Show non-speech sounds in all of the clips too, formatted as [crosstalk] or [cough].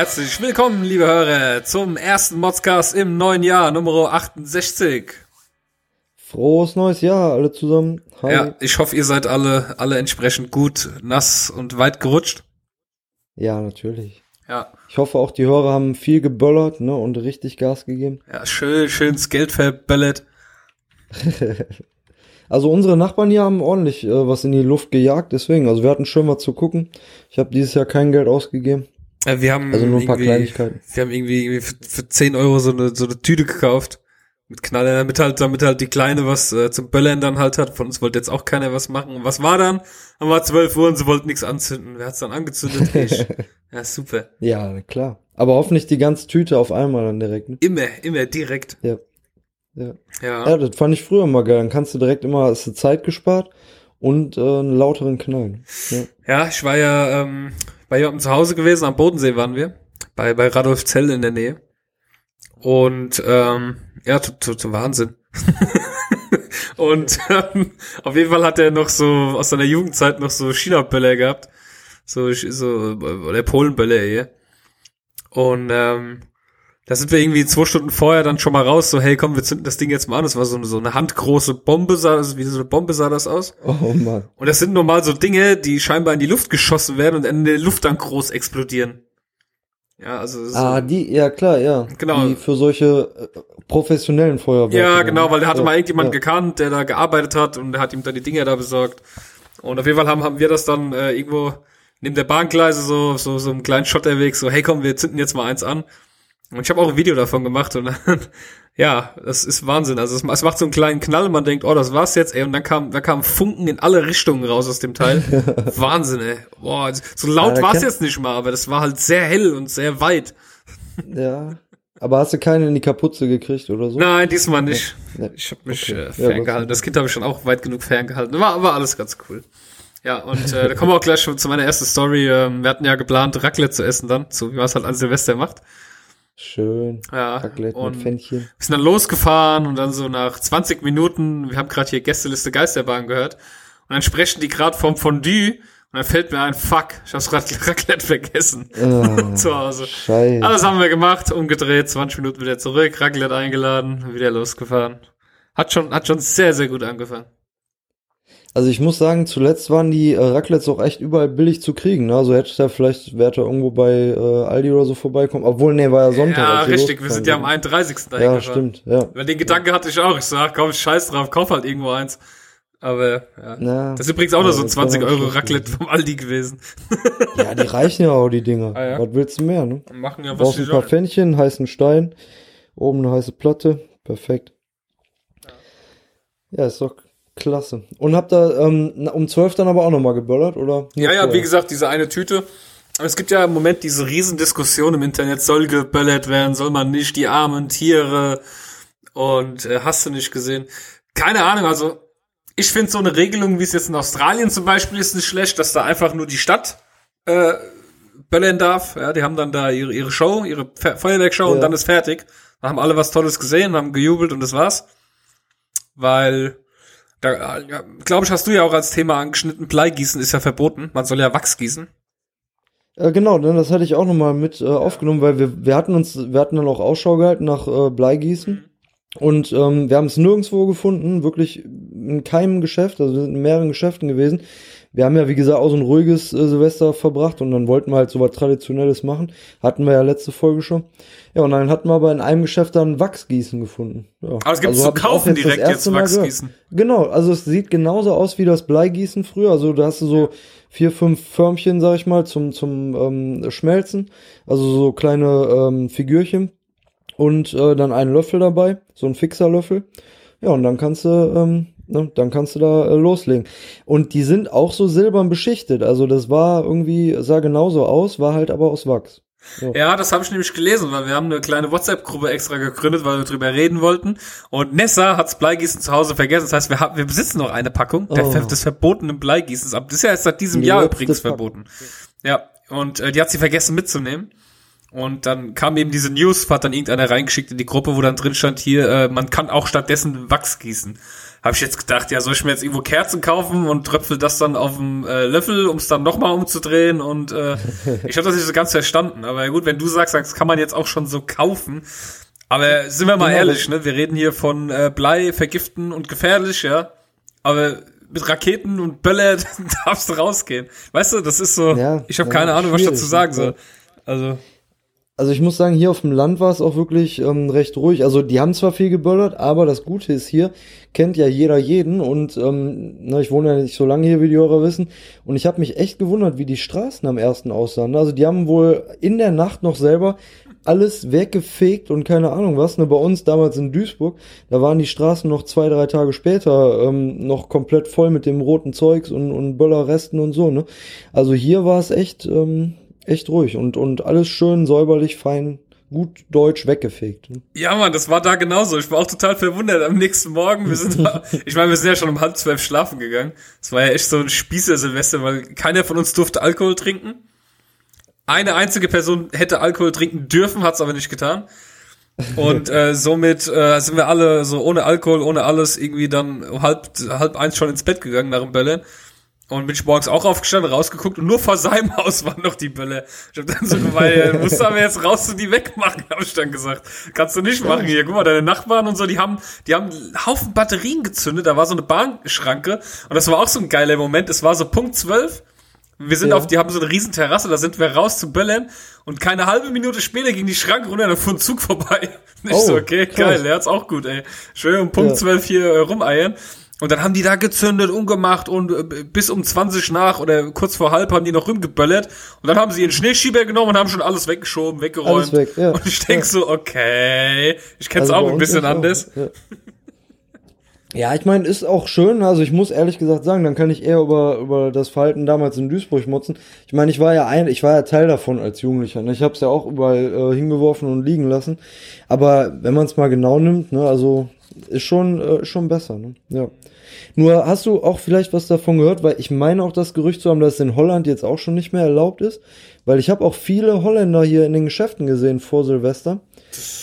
Herzlich willkommen, liebe Hörer, zum ersten Modscast im neuen Jahr, Nummer 68. Frohes neues Jahr, alle zusammen. Hi. Ja, ich hoffe, ihr seid alle, alle entsprechend gut, nass und weit gerutscht. Ja, natürlich. Ja. Ich hoffe auch, die Hörer haben viel geböllert, ne, und richtig Gas gegeben. Ja, schön, schönes Geld verbellet. [laughs] also unsere Nachbarn hier haben ordentlich äh, was in die Luft gejagt, deswegen, also wir hatten schön was zu gucken. Ich habe dieses Jahr kein Geld ausgegeben. Ja, wir haben also nur ein paar Kleinigkeiten. Wir haben irgendwie für, für 10 Euro so eine, so eine Tüte gekauft. Mit Knaller, damit halt, damit halt die Kleine was äh, zum Böllern dann halt hat. Von uns wollte jetzt auch keiner was machen. Und was war dann? Dann war 12 Uhr und sie wollten nichts anzünden. Wer hat's dann angezündet? [laughs] Ich. ja, super. Ja, klar. Aber hoffentlich die ganze Tüte auf einmal dann direkt. Ne? Immer, immer direkt. Ja. Ja. ja. Ja, das fand ich früher immer geil. Dann kannst du direkt immer, hast du Zeit gespart und äh, einen lauteren Knall. Ja. ja, ich war ja ähm, bei jemandem zu Hause gewesen, am Bodensee waren wir, bei, bei Radolf Zell in der Nähe. Und ähm, ja, zu, Wahnsinn. [laughs] und ähm, auf jeden Fall hat er noch so aus seiner Jugendzeit noch so China-Böller gehabt. So, so oder Polenböller hier. Und ähm, da sind wir irgendwie zwei Stunden vorher dann schon mal raus, so, hey, komm, wir zünden das Ding jetzt mal an. Das war so, so eine handgroße Bombe, sah, also wie so eine Bombe sah das aus. Oh Mann. Und das sind normal so Dinge, die scheinbar in die Luft geschossen werden und in der Luft dann groß explodieren. Ja, also. So ah, die, ja klar, ja. Genau. Die für solche äh, professionellen Feuerwehr. Ja, genau, weil der hatte ja, mal irgendjemand ja. gekannt, der da gearbeitet hat und der hat ihm dann die Dinger da besorgt. Und auf jeden Fall haben, haben wir das dann äh, irgendwo neben der Bahngleise so, so, so einen kleinen Schotterweg, so, hey komm, wir zünden jetzt mal eins an. Und ich habe auch ein Video davon gemacht und dann, [laughs] ja, das ist Wahnsinn. Also es, es, macht so einen kleinen Knall und man denkt, oh, das war's jetzt, ey. Und dann kam, da kamen Funken in alle Richtungen raus aus dem Teil. [laughs] Wahnsinn, ey. Boah, so laut ja, war's jetzt nicht mal, aber das war halt sehr hell und sehr weit. Ja. Aber hast du keine in die Kapuze gekriegt oder so? Nein, diesmal nicht. Ja. Ich habe mich okay. äh, ferngehalten. Ja, das Kind habe ich schon auch weit genug ferngehalten. War aber alles ganz cool. Ja, und äh, da kommen wir auch gleich schon zu meiner ersten Story. Ähm, wir hatten ja geplant, Raclette zu essen dann, so wie man es halt an Silvester macht. Schön. Ja. Raclette und mit Fännchen. Wir sind dann losgefahren und dann so nach 20 Minuten, wir haben gerade hier Gästeliste Geisterbahn gehört, und dann sprechen die gerade vom Fondue und dann fällt mir ein, fuck, ich hab's [laughs] Raclette vergessen. Oh, [laughs] zu Hause. Scheiße. Alles haben wir gemacht, umgedreht, 20 Minuten wieder zurück, Raclette eingeladen, wieder losgefahren. Hat schon, hat schon sehr, sehr gut angefangen. Also ich muss sagen, zuletzt waren die äh, Raclettes auch echt überall billig zu kriegen. Ne? Also hätte da vielleicht, wäre da irgendwo bei äh, Aldi oder so vorbeikommen. Obwohl, nee, war ja Sonntag. Ja, richtig, wir sind ja am 31. dahin Ja, stimmt, ja. Weil den Gedanke hatte ich auch. Ich sag, komm, scheiß drauf, kauf halt irgendwo eins. Aber ja. ja das ist übrigens auch noch so 20 Euro Raclette vom Aldi gewesen. ja, die reichen ja auch, die Dinger. Ah, ja. Was willst du mehr, ne? Machen ja was Brauchst ein paar Pfännchen, heißen Stein, oben eine heiße Platte. Perfekt. Ja, ja ist doch Klasse. Und habt ihr ähm, um 12 dann aber auch nochmal geböllert, oder? Ja, ja, wie gesagt, diese eine Tüte. Es gibt ja im Moment diese Riesendiskussion im Internet, soll geböllert werden, soll man nicht, die armen Tiere und äh, hast du nicht gesehen. Keine Ahnung, also ich finde so eine Regelung, wie es jetzt in Australien zum Beispiel ist, nicht schlecht, dass da einfach nur die Stadt äh, böllern darf. Ja, die haben dann da ihre, ihre Show, ihre Feuerwerkshow ja. und dann ist fertig. Da haben alle was Tolles gesehen, haben gejubelt und das war's. Weil da, ja, glaube ich, hast du ja auch als Thema angeschnitten, Bleigießen ist ja verboten. Man soll ja Wachs gießen. Äh, genau, das hatte ich auch nochmal mit äh, aufgenommen, weil wir, wir hatten uns, wir hatten dann auch Ausschau gehalten nach äh, Bleigießen. Mhm. Und ähm, wir haben es nirgendwo gefunden, wirklich in keinem Geschäft, also wir sind in mehreren Geschäften gewesen. Wir haben ja, wie gesagt, auch so ein ruhiges äh, Silvester verbracht und dann wollten wir halt so was Traditionelles machen. Hatten wir ja letzte Folge schon. Ja, und dann hatten wir aber in einem Geschäft dann Wachsgießen gefunden. Ja. Aber es gibt also zu kaufen jetzt direkt jetzt Wachsgießen. Genau, also es sieht genauso aus wie das Bleigießen früher. Also da hast du so vier, fünf Förmchen, sag ich mal, zum, zum ähm, Schmelzen. Also so kleine ähm, Figürchen. Und äh, dann einen Löffel dabei, so ein Fixerlöffel. Ja, und dann kannst du ähm, ne, dann kannst du da äh, loslegen. Und die sind auch so silbern beschichtet. Also das war irgendwie, sah genauso aus, war halt aber aus Wachs. Ja, ja das habe ich nämlich gelesen, weil wir haben eine kleine WhatsApp-Gruppe extra gegründet, weil wir drüber reden wollten. Und Nessa hat's Bleigießen zu Hause vergessen. Das heißt, wir, haben, wir besitzen noch eine Packung oh. des verbotenen Bleigießens. Das ist ja erst seit diesem die Jahr übrigens verboten. Ja, und äh, die hat sie vergessen mitzunehmen. Und dann kam eben diese News, hat dann irgendeiner reingeschickt in die Gruppe, wo dann drin stand, hier, äh, man kann auch stattdessen Wachs gießen. Habe ich jetzt gedacht, ja, soll ich mir jetzt irgendwo Kerzen kaufen und tröpfel das dann auf dem äh, Löffel, um es dann nochmal umzudrehen und äh, [laughs] ich habe das nicht so ganz verstanden. Aber gut, wenn du sagst, das kann man jetzt auch schon so kaufen. Aber sind wir mal genau. ehrlich, ne? Wir reden hier von äh, Blei, vergiften und gefährlich, ja. Aber mit Raketen und Böller [laughs] darfst du rausgehen. Weißt du, das ist so, ja, ich habe ja, keine Ahnung, was ich dazu sagen soll. Also also ich muss sagen, hier auf dem Land war es auch wirklich ähm, recht ruhig. Also die haben zwar viel geböllert, aber das Gute ist hier, kennt ja jeder jeden und ähm, na, ich wohne ja nicht so lange hier, wie die Hörer wissen. Und ich habe mich echt gewundert, wie die Straßen am ersten aussahen. Also die haben wohl in der Nacht noch selber alles weggefegt und keine Ahnung was. Ne, bei uns damals in Duisburg, da waren die Straßen noch zwei, drei Tage später ähm, noch komplett voll mit dem roten Zeugs und, und Böllerresten und so. Ne? Also hier war es echt... Ähm, echt ruhig und, und alles schön säuberlich, fein, gut deutsch weggefegt. Ne? Ja, Mann, das war da genauso. Ich war auch total verwundert. Am nächsten Morgen, wir sind da, [laughs] ich meine, wir sind ja schon um halb zwölf schlafen gegangen. Es war ja echt so ein Spießer-Silvester, weil keiner von uns durfte Alkohol trinken. Eine einzige Person hätte Alkohol trinken dürfen, hat's aber nicht getan. Und äh, [laughs] somit äh, sind wir alle so ohne Alkohol, ohne alles irgendwie dann halb halb eins schon ins Bett gegangen nach dem Bälle. Und bin ich morgens auch aufgestanden, rausgeguckt und nur vor seinem [laughs] Haus waren noch die Bälle. Ich hab dann so gemeint, musst du aber jetzt raus und die wegmachen, [laughs] habe ich dann gesagt. Kannst du nicht machen hier. Guck mal, deine Nachbarn und so, die haben, die haben einen Haufen Batterien gezündet. Da war so eine Bahnschranke. Und das war auch so ein geiler Moment. Es war so Punkt zwölf. Wir sind ja. auf, die haben so eine riesen Terrasse, da sind wir raus zu böllern und keine halbe Minute später ging die Schranke runter, dann fuhr ein Zug vorbei. [laughs] Nicht oh, so, okay, krass. geil, der hat's auch gut, ey. Schön um Punkt zwölf ja. hier äh, rumeiern. Und dann haben die da gezündet, umgemacht und äh, bis um 20 nach oder kurz vor halb haben die noch rumgeböllert. Und dann haben sie ihren Schneeschieber genommen und haben schon alles weggeschoben, weggeräumt. Alles weg, ja. Und ich denk ja. so, okay, ich kenn's also auch ein bisschen anders. ja. Ja, ich meine, ist auch schön. Also ich muss ehrlich gesagt sagen, dann kann ich eher über, über das Verhalten damals in Duisburg motzen. Ich meine, ich war ja ein, ich war ja Teil davon als Jugendlicher. Ne? Ich habe es ja auch überall äh, hingeworfen und liegen lassen. Aber wenn man es mal genau nimmt, ne, also ist schon äh, schon besser. Ne? Ja. Nur hast du auch vielleicht was davon gehört, weil ich meine auch das Gerücht zu haben, dass es in Holland jetzt auch schon nicht mehr erlaubt ist, weil ich habe auch viele Holländer hier in den Geschäften gesehen vor Silvester,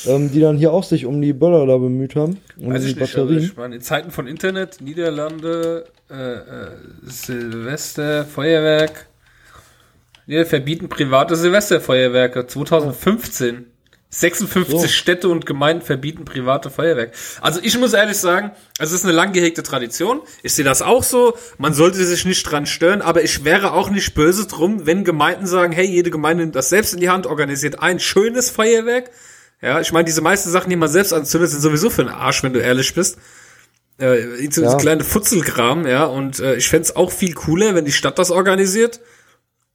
ähm, die dann hier auch sich um die Böller da bemüht haben. Um Weiß die ich Batterien. nicht, also ich meine, in Zeiten von Internet, Niederlande, äh, äh, Silvester, Feuerwerk, wir verbieten private Silvesterfeuerwerke 2015. 56 so. Städte und Gemeinden verbieten private Feuerwerk. Also ich muss ehrlich sagen, es ist eine lang gehegte Tradition. Ich sehe das auch so. Man sollte sich nicht dran stören, aber ich wäre auch nicht böse drum, wenn Gemeinden sagen, hey, jede Gemeinde nimmt das selbst in die Hand, organisiert ein schönes Feuerwerk. Ja, ich meine, diese meisten Sachen, die man selbst anzündet, sind sowieso für den Arsch, wenn du ehrlich bist. Äh, ja. kleine Futzelkram, ja, und äh, ich fände auch viel cooler, wenn die Stadt das organisiert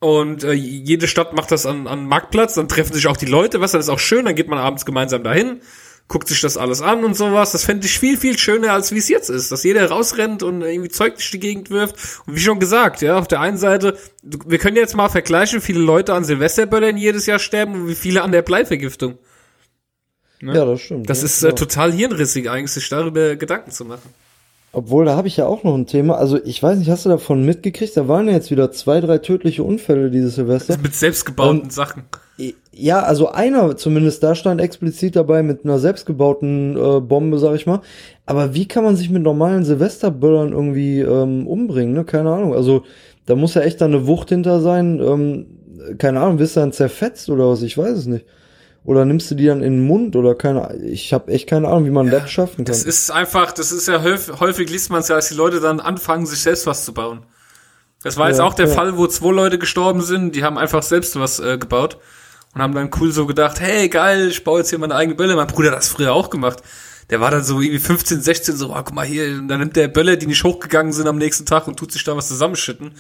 und äh, jede Stadt macht das an, an Marktplatz, dann treffen sich auch die Leute, was, das ist auch schön, dann geht man abends gemeinsam dahin, guckt sich das alles an und sowas. Das fände ich viel, viel schöner, als wie es jetzt ist, dass jeder rausrennt und irgendwie Zeug durch die Gegend wirft. Und wie schon gesagt, ja, auf der einen Seite, wir können jetzt mal vergleichen, wie viele Leute an Silvesterböllern jedes Jahr sterben und wie viele an der Bleivergiftung. Ne? Ja, das stimmt. Das ja, ist äh, total hirnrissig eigentlich, sich darüber Gedanken zu machen. Obwohl, da habe ich ja auch noch ein Thema. Also, ich weiß nicht, hast du davon mitgekriegt? Da waren ja jetzt wieder zwei, drei tödliche Unfälle dieses Silvester. Mit selbstgebauten Und, Sachen. Ja, also einer zumindest, da stand explizit dabei mit einer selbstgebauten äh, Bombe, sag ich mal. Aber wie kann man sich mit normalen Silvesterböllern irgendwie ähm, umbringen, ne? Keine Ahnung. Also, da muss ja echt da eine Wucht hinter sein. Ähm, keine Ahnung, wirst du dann zerfetzt oder was? Ich weiß es nicht. Oder nimmst du die dann in den Mund oder keine Ich habe echt keine Ahnung, wie man ja, das schaffen kann. Das ist einfach, das ist ja häufig, häufig liest man es ja, als die Leute dann anfangen, sich selbst was zu bauen. Das war jetzt auch der ja. Fall, wo zwei Leute gestorben sind, die haben einfach selbst was äh, gebaut und haben dann cool so gedacht, hey geil, ich baue jetzt hier meine eigene Bälle. Mein Bruder hat das früher auch gemacht. Der war dann so irgendwie 15, 16, so, oh, guck mal hier, und dann nimmt der Bälle, die nicht hochgegangen sind am nächsten Tag und tut sich da was zusammenschütten.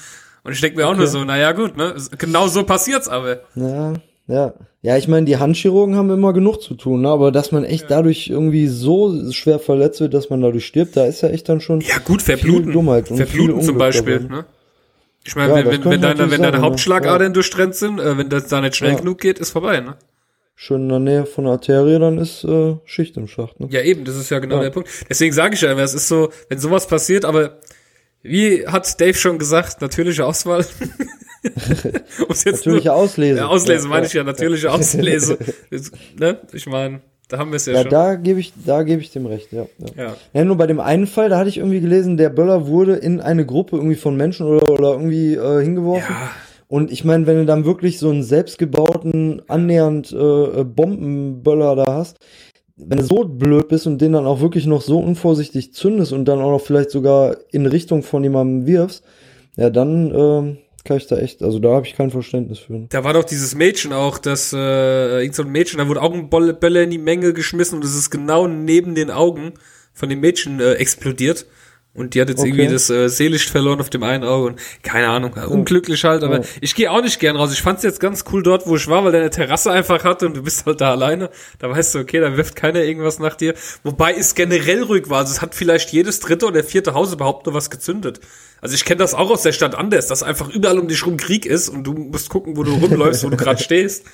Und ich denke mir auch okay. nur so, naja gut, ne? Genau so passiert's aber. Ja. Ja, ja, ich meine, die Handchirurgen haben immer genug zu tun, ne? aber dass man echt ja. dadurch irgendwie so schwer verletzt wird, dass man dadurch stirbt, da ist ja echt dann schon ja gut verbluten, Dummheit und verbluten zum Beispiel. Ne? Ich meine, ja, wenn, wenn, deine, wenn deine Hauptschlagadern ja. durchtrennt sind, äh, wenn das da nicht schnell genug geht, ist vorbei, ne? Schön in der Nähe von der Arterie, dann ist äh, Schicht im Schacht. Ne? Ja, eben, das ist ja genau der Punkt. Deswegen sage ich ja immer, es ist so, wenn sowas passiert, aber wie hat Dave schon gesagt, natürliche Auswahl. [laughs] [laughs] natürliche Auslese. Ja, Auslese ja, meine ich ja, natürliche [laughs] Auslese. ne? Ich meine, Da haben wir es ja, Ja, schon. da gebe ich, da gebe ich dem recht, ja, ja. Ja. Ja, nur bei dem einen Fall, da hatte ich irgendwie gelesen, der Böller wurde in eine Gruppe irgendwie von Menschen oder, oder irgendwie äh, hingeworfen. Ja. Und ich meine, wenn du dann wirklich so einen selbstgebauten, annähernd äh, äh, Bombenböller da hast, wenn du so blöd bist und den dann auch wirklich noch so unvorsichtig zündest und dann auch noch vielleicht sogar in Richtung von jemandem wirfst, ja, dann ähm, kann ich da echt, also da habe ich kein Verständnis für. Da war doch dieses Mädchen auch, das, äh, irgend so ein Mädchen, da wurde auch ein Bolle- Böller in die Menge geschmissen und es ist genau neben den Augen von dem Mädchen äh, explodiert. Und die hat jetzt Okay. irgendwie das äh, Seelicht verloren auf dem einen Auge und keine Ahnung, unglücklich halt, aber Oh. ich gehe auch nicht gern raus. Ich fand's jetzt ganz cool dort, wo ich war, weil der eine Terrasse einfach hatte und du bist halt da alleine. Da weißt du, okay, da wirft keiner irgendwas nach dir. Wobei es generell ruhig war. Also es hat vielleicht jedes dritte oder vierte Haus überhaupt nur was gezündet. Also ich kenne das auch aus der Stadt anders, dass einfach überall um dich rum Krieg ist und du musst gucken, wo du rumläufst, wo du gerade [laughs] stehst.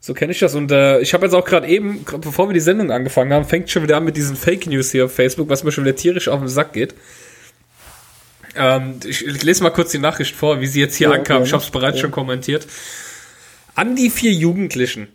So kenne ich das. Und äh, ich habe jetzt auch gerade eben, bevor wir die Sendung angefangen haben, fängt schon wieder an mit diesen Fake News hier auf Facebook, was mir schon wieder tierisch auf den Sack geht. Ähm, ich, ich lese mal kurz die Nachricht vor, wie sie jetzt hier Ja, ankam. gerne. Ich habe es bereits Ja. schon kommentiert. An die vier Jugendlichen,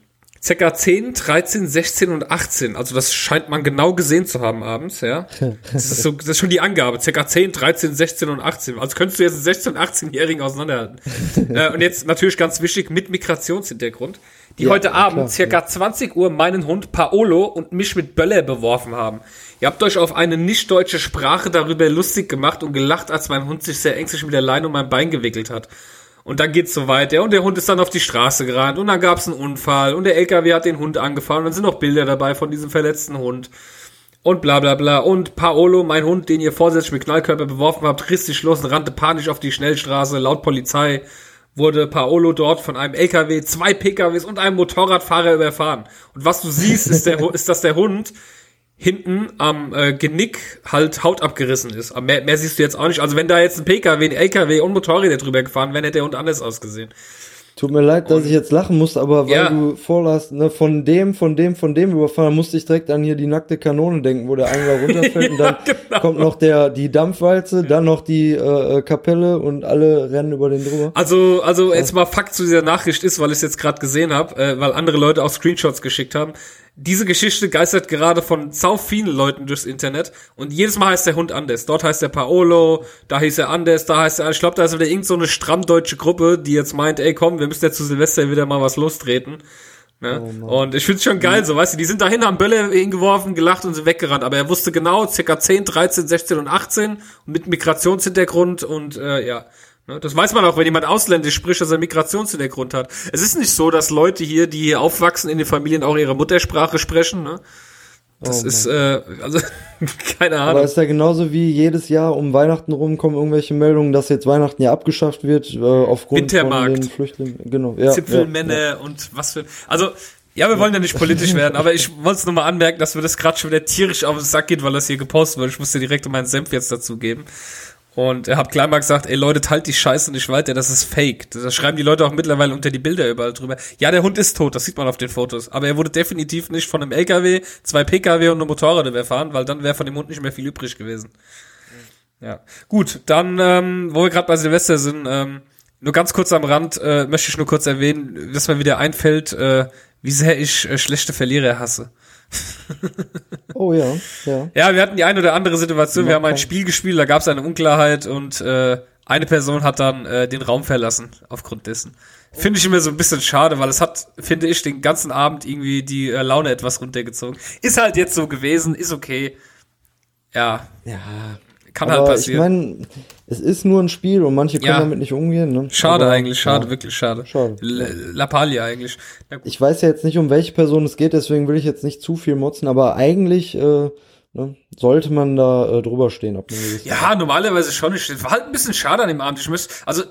circa 10, 13, 16 und 18, also das scheint man genau gesehen zu haben abends, ja. Das ist, so, das ist schon die Angabe, circa 10, 13, 16 und 18. Also könntest du jetzt einen 16- und 18-Jährigen auseinanderhalten. [laughs] äh, und jetzt natürlich ganz wichtig, mit Migrationshintergrund, die Ja, heute klar, Abend circa 20 Uhr meinen Hund Paolo und mich mit Böller beworfen haben. Ihr habt euch auf eine nicht deutsche Sprache darüber lustig gemacht und gelacht, als mein Hund sich sehr ängstlich mit der Leine um mein Bein gewickelt hat. Und dann geht's so weiter und der Hund ist dann auf die Straße gerannt und dann gab's einen Unfall und der LKW hat den Hund angefahren und dann sind noch Bilder dabei von diesem verletzten Hund und bla bla bla. Und Paolo, mein Hund, den ihr vorsätzlich mit Knallkörper beworfen habt, riss sich los und rannte panisch auf die Schnellstraße. Laut Polizei wurde Paolo dort von einem LKW, zwei PKWs und einem Motorradfahrer überfahren. Und was du siehst, ist, der, [laughs] ist dass der Hund hinten am äh, Genick halt Haut abgerissen ist. Aber mehr, mehr siehst du jetzt auch nicht. Also wenn da jetzt ein PKW, ein LKW und Motorräder drüber gefahren wären, hätte der Hund anders ausgesehen. Tut mir leid, dass ich jetzt lachen musste, aber weil Ja. du vorlasst, ne, von dem, von dem, von dem überfahren, musste ich direkt an hier die nackte Kanone denken, wo der Eingang [laughs] runterfällt und dann genau. kommt noch der, die Dampfwalze, dann noch die äh, äh, Kapelle und alle rennen über den drüber. Also, also jetzt mal Fakt zu dieser Nachricht ist, weil ich es jetzt gerade gesehen habe, äh, weil andere Leute auch Screenshots geschickt haben. Diese Geschichte geistert gerade von sau vielen Leuten durchs Internet und jedes Mal heißt der Hund anders. Dort heißt er Paolo, da hieß er anders, da heißt er, ich glaube, da ist wieder irgend so eine strammdeutsche Gruppe, die jetzt meint, ey komm, wir müssen ja zu Silvester wieder mal was lostreten. Ne? und ich find's schon geil, so, weißt du, die sind dahin, haben Bälle hingeworfen, gelacht und sind weggerannt, aber er wusste genau, circa 10, 13, 16 und 18 mit Migrationshintergrund und äh, ja, Das weiß man auch, wenn jemand ausländisch spricht, dass er Migrationshintergrund hat. Es ist nicht so, dass Leute hier, die hier aufwachsen in den Familien, auch ihre Muttersprache sprechen. Ne? Das Oh ist, äh, also, [laughs] keine Aber Ahnung. ist ja genauso wie jedes Jahr um Weihnachten rum kommen irgendwelche Meldungen, dass jetzt Weihnachten ja abgeschafft wird, äh, aufgrund Wintermarkt. von den Flüchtlingen. Genau, ja. Zipfelmänner ja, und was für. Also, ja, wir wollen ja nicht politisch werden, aber ich wollte es nochmal anmerken, dass mir das gerade schon wieder tierisch auf den Sack geht, weil das hier gepostet wurde. Ich musste direkt meinen Senf jetzt dazu geben. Und er hat gleich mal gesagt, ey Leute, teilt die Scheiße nicht weiter, das ist fake. Das schreiben die Leute auch mittlerweile unter die Bilder überall drüber. Ja, der Hund ist tot, das sieht man auf den Fotos. Aber er wurde definitiv nicht von einem LKW, zwei PKW und einem Motorrad überfahren, weil dann wäre von dem Hund nicht mehr viel übrig gewesen. Ja, gut, dann, ähm, wo wir gerade bei Silvester sind, ähm, nur ganz kurz am Rand äh, möchte ich nur kurz erwähnen, dass mir wieder einfällt, äh, wie sehr ich äh, schlechte Verlierer hasse. [laughs] Oh ja, ja. Ja, wir hatten die eine oder andere Situation, wir haben ein. Spiel gespielt, da gab es eine Unklarheit und äh, eine Person hat dann äh, den Raum verlassen aufgrund dessen. Finde ich immer so ein bisschen schade, weil es hat, finde ich, den ganzen Abend irgendwie die äh, Laune etwas runtergezogen. Ist halt jetzt so gewesen, ist okay. Ja, Ja. Kann Aber halt ich passieren. meine, es ist nur ein Spiel und manche können Ja. damit nicht umgehen. Ne? schade Aber, eigentlich, schade, ja. wirklich schade. Schade. L Lappalia eigentlich. Ich weiß ja jetzt nicht, um welche Person es geht, deswegen will ich jetzt nicht zu viel motzen, aber eigentlich äh, ne, sollte man da äh, drüber stehen. Ob man Ja, normalerweise schon. Ich war halt ein bisschen schade an dem Abend. Ich müsste, also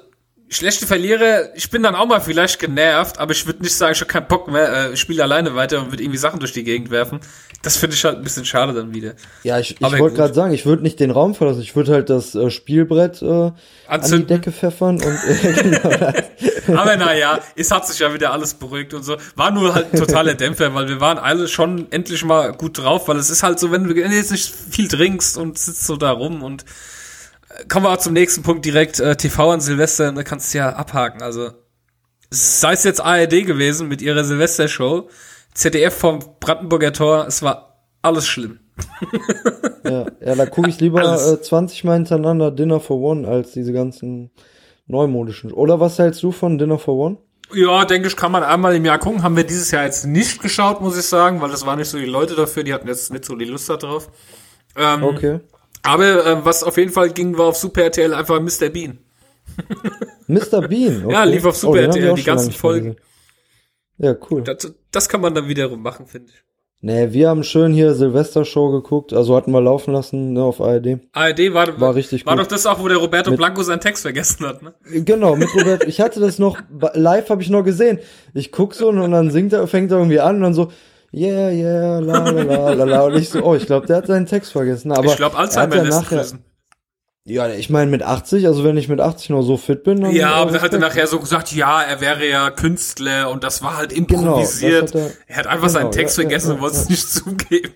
schlechte Verlierer, ich bin dann auch mal vielleicht genervt, aber ich würde nicht sagen, ich habe keinen Bock mehr, äh, spiele alleine weiter und würde irgendwie Sachen durch die Gegend werfen. Das finde ich halt ein bisschen schade dann wieder. Ja, ich, ich wollte gerade sagen, ich würde nicht den Raum verlassen, ich würde halt das äh, Spielbrett äh, an die. Decke pfeffern und äh, [laughs] genau, Aber naja, es hat sich ja wieder alles beruhigt und so. War nur halt ein totaler Dämpfer, weil wir waren alle schon endlich mal gut drauf, weil es ist halt so, wenn du jetzt nicht viel trinkst und sitzt so da rum und kommen wir auch zum nächsten Punkt direkt, äh, TV an Silvester, da kannst du ja abhaken, also sei es jetzt ARD gewesen mit ihrer Silvestershow, ZDF vom Brandenburger Tor, es war alles schlimm. [laughs] ja, ja, da gucke ich lieber äh, 20 Mal hintereinander Dinner for One als diese ganzen neumodischen. Oder was hältst du von Dinner for One? Ja, denke ich, kann man einmal im Jahr gucken. Haben wir dieses Jahr jetzt nicht geschaut, muss ich sagen, weil das waren nicht so die Leute dafür, die hatten jetzt nicht so die Lust darauf. Ähm, okay. Aber äh, was auf jeden Fall ging, war auf Super RTL einfach Mr. Bean. [laughs] Mr. Bean? Okay. Ja, lief auf Super oh, RTL die ganzen Folgen. Ja, cool. Das, das kann man dann wiederum machen, finde ich. Nee, wir haben schön hier Silvester-Show geguckt, also hatten wir laufen lassen ne, auf ARD. ARD war, war richtig war gut. doch das auch, wo der Roberto mit, Blanco seinen Text vergessen hat, ne? Genau, mit Roberto. ich hatte das noch, [laughs] live habe ich noch gesehen. Ich guck so und dann singt er, fängt er irgendwie an und dann so, yeah, yeah, la, la, la, la, la. Und ich so, oh, ich glaube, der hat seinen Text vergessen. Aber ich glaube, Alzheimer ja lässt nachher, ja, ich meine mit 80, also wenn ich mit 80 noch so fit bin, dann Ja, aber er hatte nachher so gesagt, ja, er wäre ja Künstler und das war halt improvisiert. Genau, hat er, er, hat einfach genau, seinen Text ja, vergessen ja, und wollte es nicht zugeben.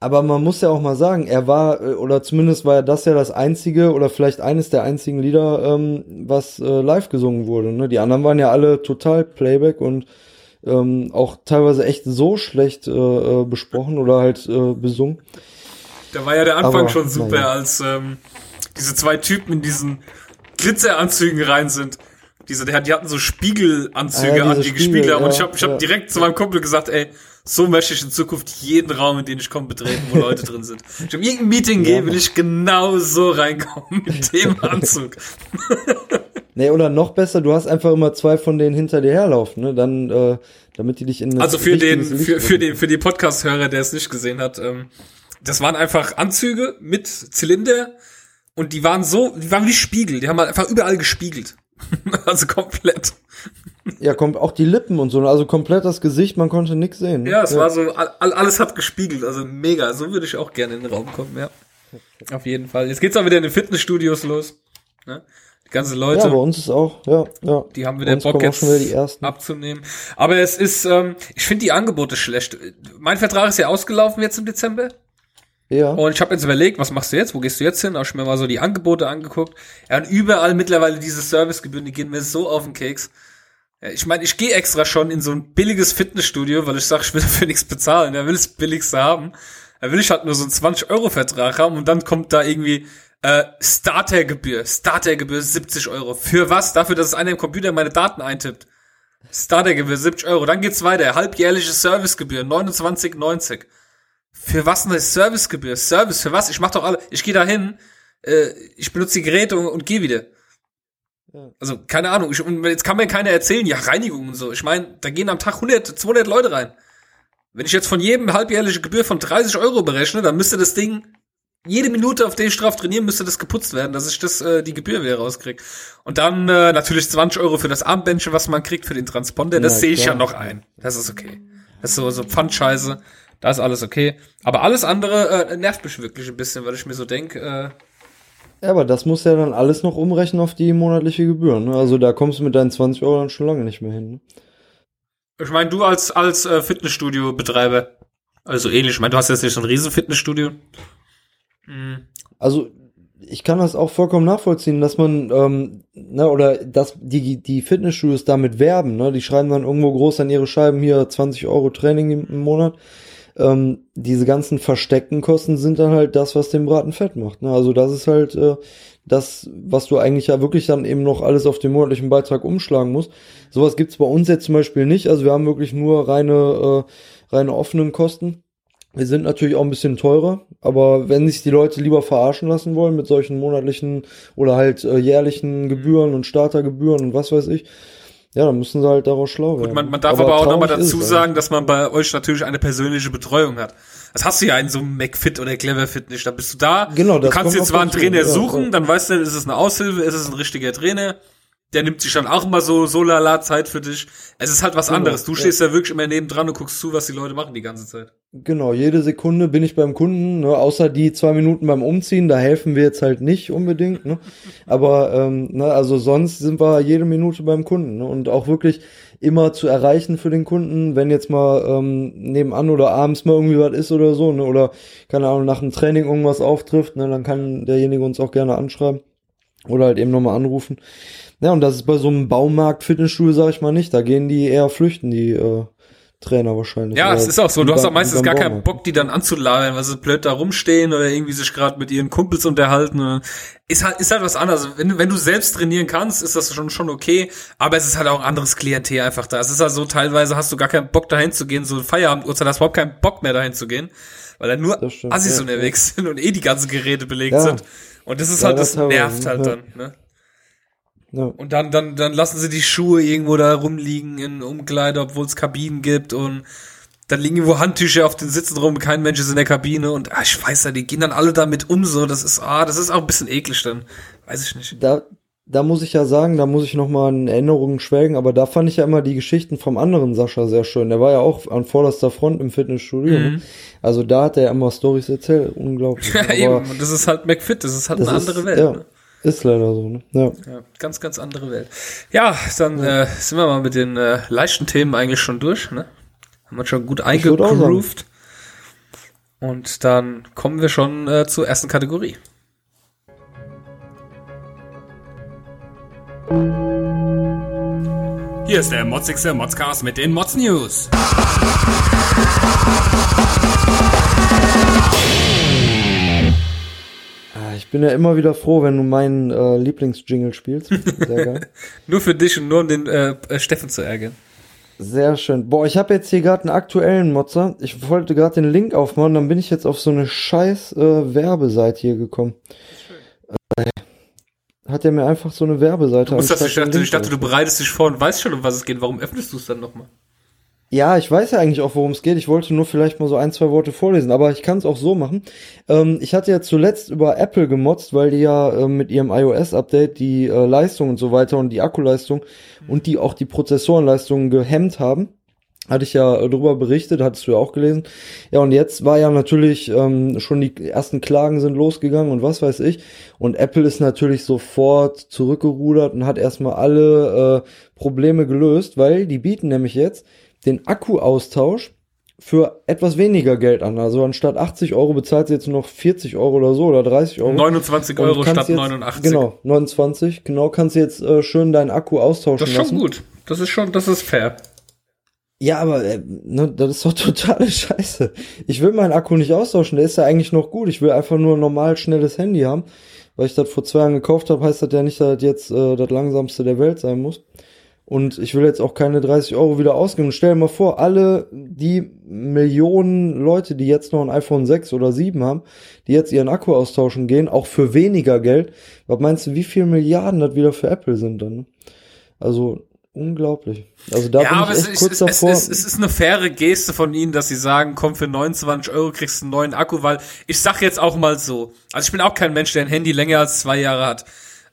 Aber man muss ja auch mal sagen, er war, äh, oder zumindest war das ja das einzige oder vielleicht eines der einzigen Lieder, ähm, was äh, live gesungen wurde. Ne? Die anderen waren ja alle total Playback und ähm, auch teilweise echt so schlecht äh, äh besprochen oder halt äh, besungen. Da war ja der Anfang Aber, schon super, ja. als ähm, diese zwei Typen in diesen Glitzeranzügen rein sind. Diese, die hatten so Spiegelanzüge ah, ja, an, die Spiegel, gespiegelt haben. Ja, und ich habe ich hab ja. direkt zu meinem Kumpel gesagt, ey, so möchte ich in Zukunft jeden Raum, in den ich komme, betreten, wo Leute drin sind. Ich habe irgendein Meeting [laughs] ja. gehe, will ich genau so reinkommen mit [laughs] dem Anzug. [laughs] nee, oder noch besser, du hast einfach immer zwei von denen hinter dir herlaufen, ne? Dann, äh, damit die dich in Also für den, für, für den, für die Podcast-Hörer, der es nicht gesehen hat, ähm, das waren einfach Anzüge mit Zylinder, und die waren so, die waren wie Spiegel, die haben halt einfach überall gespiegelt. [laughs] also komplett. Ja, kommt auch die Lippen und so, also komplett das Gesicht, man konnte nix sehen. Ja, es ja. war so, alles hat gespiegelt, also mega. So würde ich auch gerne in den Raum kommen, ja. Auf jeden Fall. Jetzt geht's auch wieder in den Fitnessstudios los. Ne? Die ganzen Leute. Ja, bei uns ist auch, ja, ja. Die haben wieder Bock jetzt abzunehmen. Aber es ist, ähm, ich finde die Angebote schlecht. Mein Vertrag ist ja ausgelaufen jetzt im Dezember. Ja. Und ich habe jetzt überlegt, was machst du jetzt? Wo gehst du jetzt hin? Hab ich mir mal so die Angebote angeguckt. Ja, und überall mittlerweile diese Servicegebühren, die gehen mir so auf den Keks. Ja, ich meine, ich gehe extra schon in so ein billiges Fitnessstudio, weil ich sage, ich will dafür nichts bezahlen. Er will das billigste haben. Da will ich halt nur so einen 20-Euro-Vertrag haben und dann kommt da irgendwie äh, Startergebühr. Startergebühr 70 Euro. Für was? Dafür, dass es einer im Computer meine Daten eintippt. Startergebühr 70 Euro. Dann geht's weiter. Halbjährliche Servicegebühr 29,90. Für was eine Servicegebühr? Service für was? Ich mach doch alle. Ich gehe da hin, äh, ich benutze die Geräte und, und gehe wieder. Also, keine Ahnung. Ich, und jetzt kann mir keiner erzählen, ja, Reinigung und so. Ich meine, da gehen am Tag 100, 200 Leute rein. Wenn ich jetzt von jedem halbjährliche Gebühr von 30 Euro berechne, dann müsste das Ding jede Minute, auf der ich drauf trainieren, müsste das geputzt werden, dass ich das äh, die Gebühr wieder rauskriege. Und dann äh, natürlich 20 Euro für das Armbändchen, was man kriegt für den Transponder. Das ja, sehe ich ja noch ein. Das ist okay. Das ist so so Pfandscheiße. Da ist alles okay. Aber alles andere äh, nervt mich wirklich ein bisschen, weil ich mir so denke, äh, ja, aber das muss ja dann alles noch umrechnen auf die monatliche Gebühr. Ne? Also da kommst du mit deinen 20 Euro dann schon lange nicht mehr hin. Ne? Ich meine, du als, als äh, Fitnessstudio-Betreiber, also ähnlich, ich meine, du hast jetzt nicht so ein riesen Fitnessstudio. Mhm. Also ich kann das auch vollkommen nachvollziehen, dass man, ähm, ne, oder dass die, die Fitnessstudios damit werben, ne? Die schreiben dann irgendwo groß an ihre Scheiben hier 20 Euro Training im Monat ähm, diese ganzen versteckten Kosten sind dann halt das, was den Braten fett macht. Ne? Also das ist halt äh, das, was du eigentlich ja wirklich dann eben noch alles auf den monatlichen Beitrag umschlagen musst. Sowas gibt's bei uns jetzt zum Beispiel nicht. Also wir haben wirklich nur reine, äh, reine offenen Kosten. Wir sind natürlich auch ein bisschen teurer, aber wenn sich die Leute lieber verarschen lassen wollen mit solchen monatlichen oder halt äh, jährlichen Gebühren und Startergebühren und was weiß ich, ja, dann müssen sie halt daraus schlau werden. Gut, man, man darf aber, aber auch nochmal dazu sagen, dass man bei euch natürlich eine persönliche Betreuung hat. Das hast du ja in so einem McFit oder Cleverfit nicht. Da bist du da. Genau, das du kannst dir zwar einen Trainer suchen, ja. dann weißt du, ist es eine Aushilfe, ist es ein richtiger Trainer der nimmt sich dann auch immer so so lala Zeit für dich. Es ist halt was genau, anderes. Du ja. stehst ja wirklich immer nebendran und guckst zu, was die Leute machen die ganze Zeit. Genau, jede Sekunde bin ich beim Kunden, ne, außer die zwei Minuten beim Umziehen, da helfen wir jetzt halt nicht unbedingt, ne? Aber ähm, ne, also sonst sind wir jede Minute beim Kunden ne? und auch wirklich immer zu erreichen für den Kunden, wenn jetzt mal ähm, nebenan oder abends mal irgendwie was ist oder so, ne? Oder keine Ahnung, nach dem Training irgendwas auftrifft, ne, dann kann derjenige uns auch gerne anschreiben oder halt eben nochmal anrufen. Ja, und das ist bei so einem Baumarkt, Fitnessstudio, sag ich mal nicht. Da gehen die eher flüchten, die, äh, Trainer wahrscheinlich. Ja, es ist auch so. Du hast auch meistens gar keinen. Bock, die dann anzulabern, weil sie blöd da rumstehen oder irgendwie sich gerade mit ihren Kumpels unterhalten. Ist halt, ist halt was anderes. Wenn, du- wenn du selbst trainieren kannst, ist das schon, schon okay. Aber es ist halt auch ein anderes Klientel einfach da. Es ist halt so, teilweise hast du gar keinen Bock dahin zu gehen. So Feierabend-Uhrzeit hast du überhaupt keinen Bock mehr dahin zu gehen. Weil da nur stimmt, Assis ja, unterwegs sind und eh die ganzen Geräte belegt Ja. sind. Und das ist Ja, halt, das das nervt halt dann, ne? Ja. Und dann, dann, dann lassen sie die Schuhe irgendwo da rumliegen in Umkleide, obwohl es Kabinen gibt und dann liegen irgendwo Handtücher auf den Sitzen rum, kein Mensch ist in der Kabine und ah, ich weiß ja, die gehen dann alle damit um so, das ist, ah, das ist auch ein bisschen eklig dann. Weiß ich nicht. Da, da muss ich ja sagen, da muss ich noch mal in Erinnerungen schwelgen, aber da fand ich ja immer die Geschichten vom anderen Sascha sehr schön. Der war ja auch an vorderster Front im Fitnessstudio. Ne? Also da hat er ja immer Stories erzählt, unglaublich. [laughs] Ja, aber eben. Und das ist halt McFit, das ist halt das eine ist, andere Welt. Ja, Ne? Ist leider so, ne? Ja. Ja, ganz, ganz andere Welt. Ja, dann äh, sind wir mal mit den äh, leichten Themen eigentlich schon durch, ne? Haben wir schon gut eingegroovt. Und dann kommen wir schon äh, zur ersten Kategorie. Hier ist der motzigste Modscast mit den Mods News. Ich bin ja immer wieder froh, wenn du meinen äh, Lieblingsjingle spielst. Sehr geil. [laughs] Nur für dich und nur um den äh, äh, Steffen zu ärgern. Sehr schön. Boah, ich habe jetzt hier gerade einen aktuellen Motzer. Ich wollte gerade den Link aufmachen, dann bin ich jetzt auf so eine scheiß äh, Werbeseite hier gekommen. Äh, hat er mir einfach so eine Werbeseite Du musst das, ich dachte, ich dachte, du bereitest dich vor und weißt schon, um was es geht. Warum öffnest du es dann nochmal? Ja, ich weiß ja eigentlich auch, worum es geht. Ich wollte nur vielleicht mal so ein, zwei Worte vorlesen, aber ich kann es auch so machen. Ähm, ich hatte ja zuletzt über Apple gemotzt, weil die ja ähm, mit ihrem iOS-Update die äh, Leistung und so weiter und die Akkuleistung und die auch die Prozessorenleistung gehemmt haben. Hatte ich ja äh, darüber berichtet, hattest du ja auch gelesen. Ja, und jetzt war ja natürlich ähm, schon die ersten Klagen sind losgegangen und was weiß ich. Und Apple ist natürlich sofort zurückgerudert und hat erstmal alle äh, Probleme gelöst, weil die bieten nämlich jetzt den Akkuaustausch für etwas weniger Geld an. Also anstatt 80 Euro bezahlt sie jetzt nur noch 40 Euro oder so oder 30 Euro. 29 Und Euro statt jetzt, 89. Genau, 29. Genau, kannst du jetzt äh, schön deinen Akku austauschen Das ist schon lassen. gut. Das ist schon, das ist fair. Ja, aber äh, ne, das ist doch [laughs] totale Scheiße. Ich will meinen Akku nicht austauschen, der ist ja eigentlich noch gut. Ich will einfach nur ein normal schnelles Handy haben. Weil ich das vor zwei Jahren gekauft habe, heißt das ja nicht, dass das jetzt äh, das langsamste der Welt sein muss. Und ich will jetzt auch keine 30 Euro wieder ausgeben. Stell dir mal vor, alle die Millionen Leute, die jetzt noch ein iPhone 6 oder 7 haben, die jetzt ihren Akku austauschen gehen, auch für weniger Geld. Was meinst du, wie viel Milliarden das wieder für Apple sind dann? ne? Also unglaublich. Also da ja, bin aber ich es, echt ist- kurz es, es, davor. es, es ist eine faire Geste von ihnen, dass sie sagen, komm, für 29 Euro kriegst du einen neuen Akku, weil ich sag jetzt auch mal so, also ich bin auch kein Mensch, der ein Handy länger als zwei Jahre hat.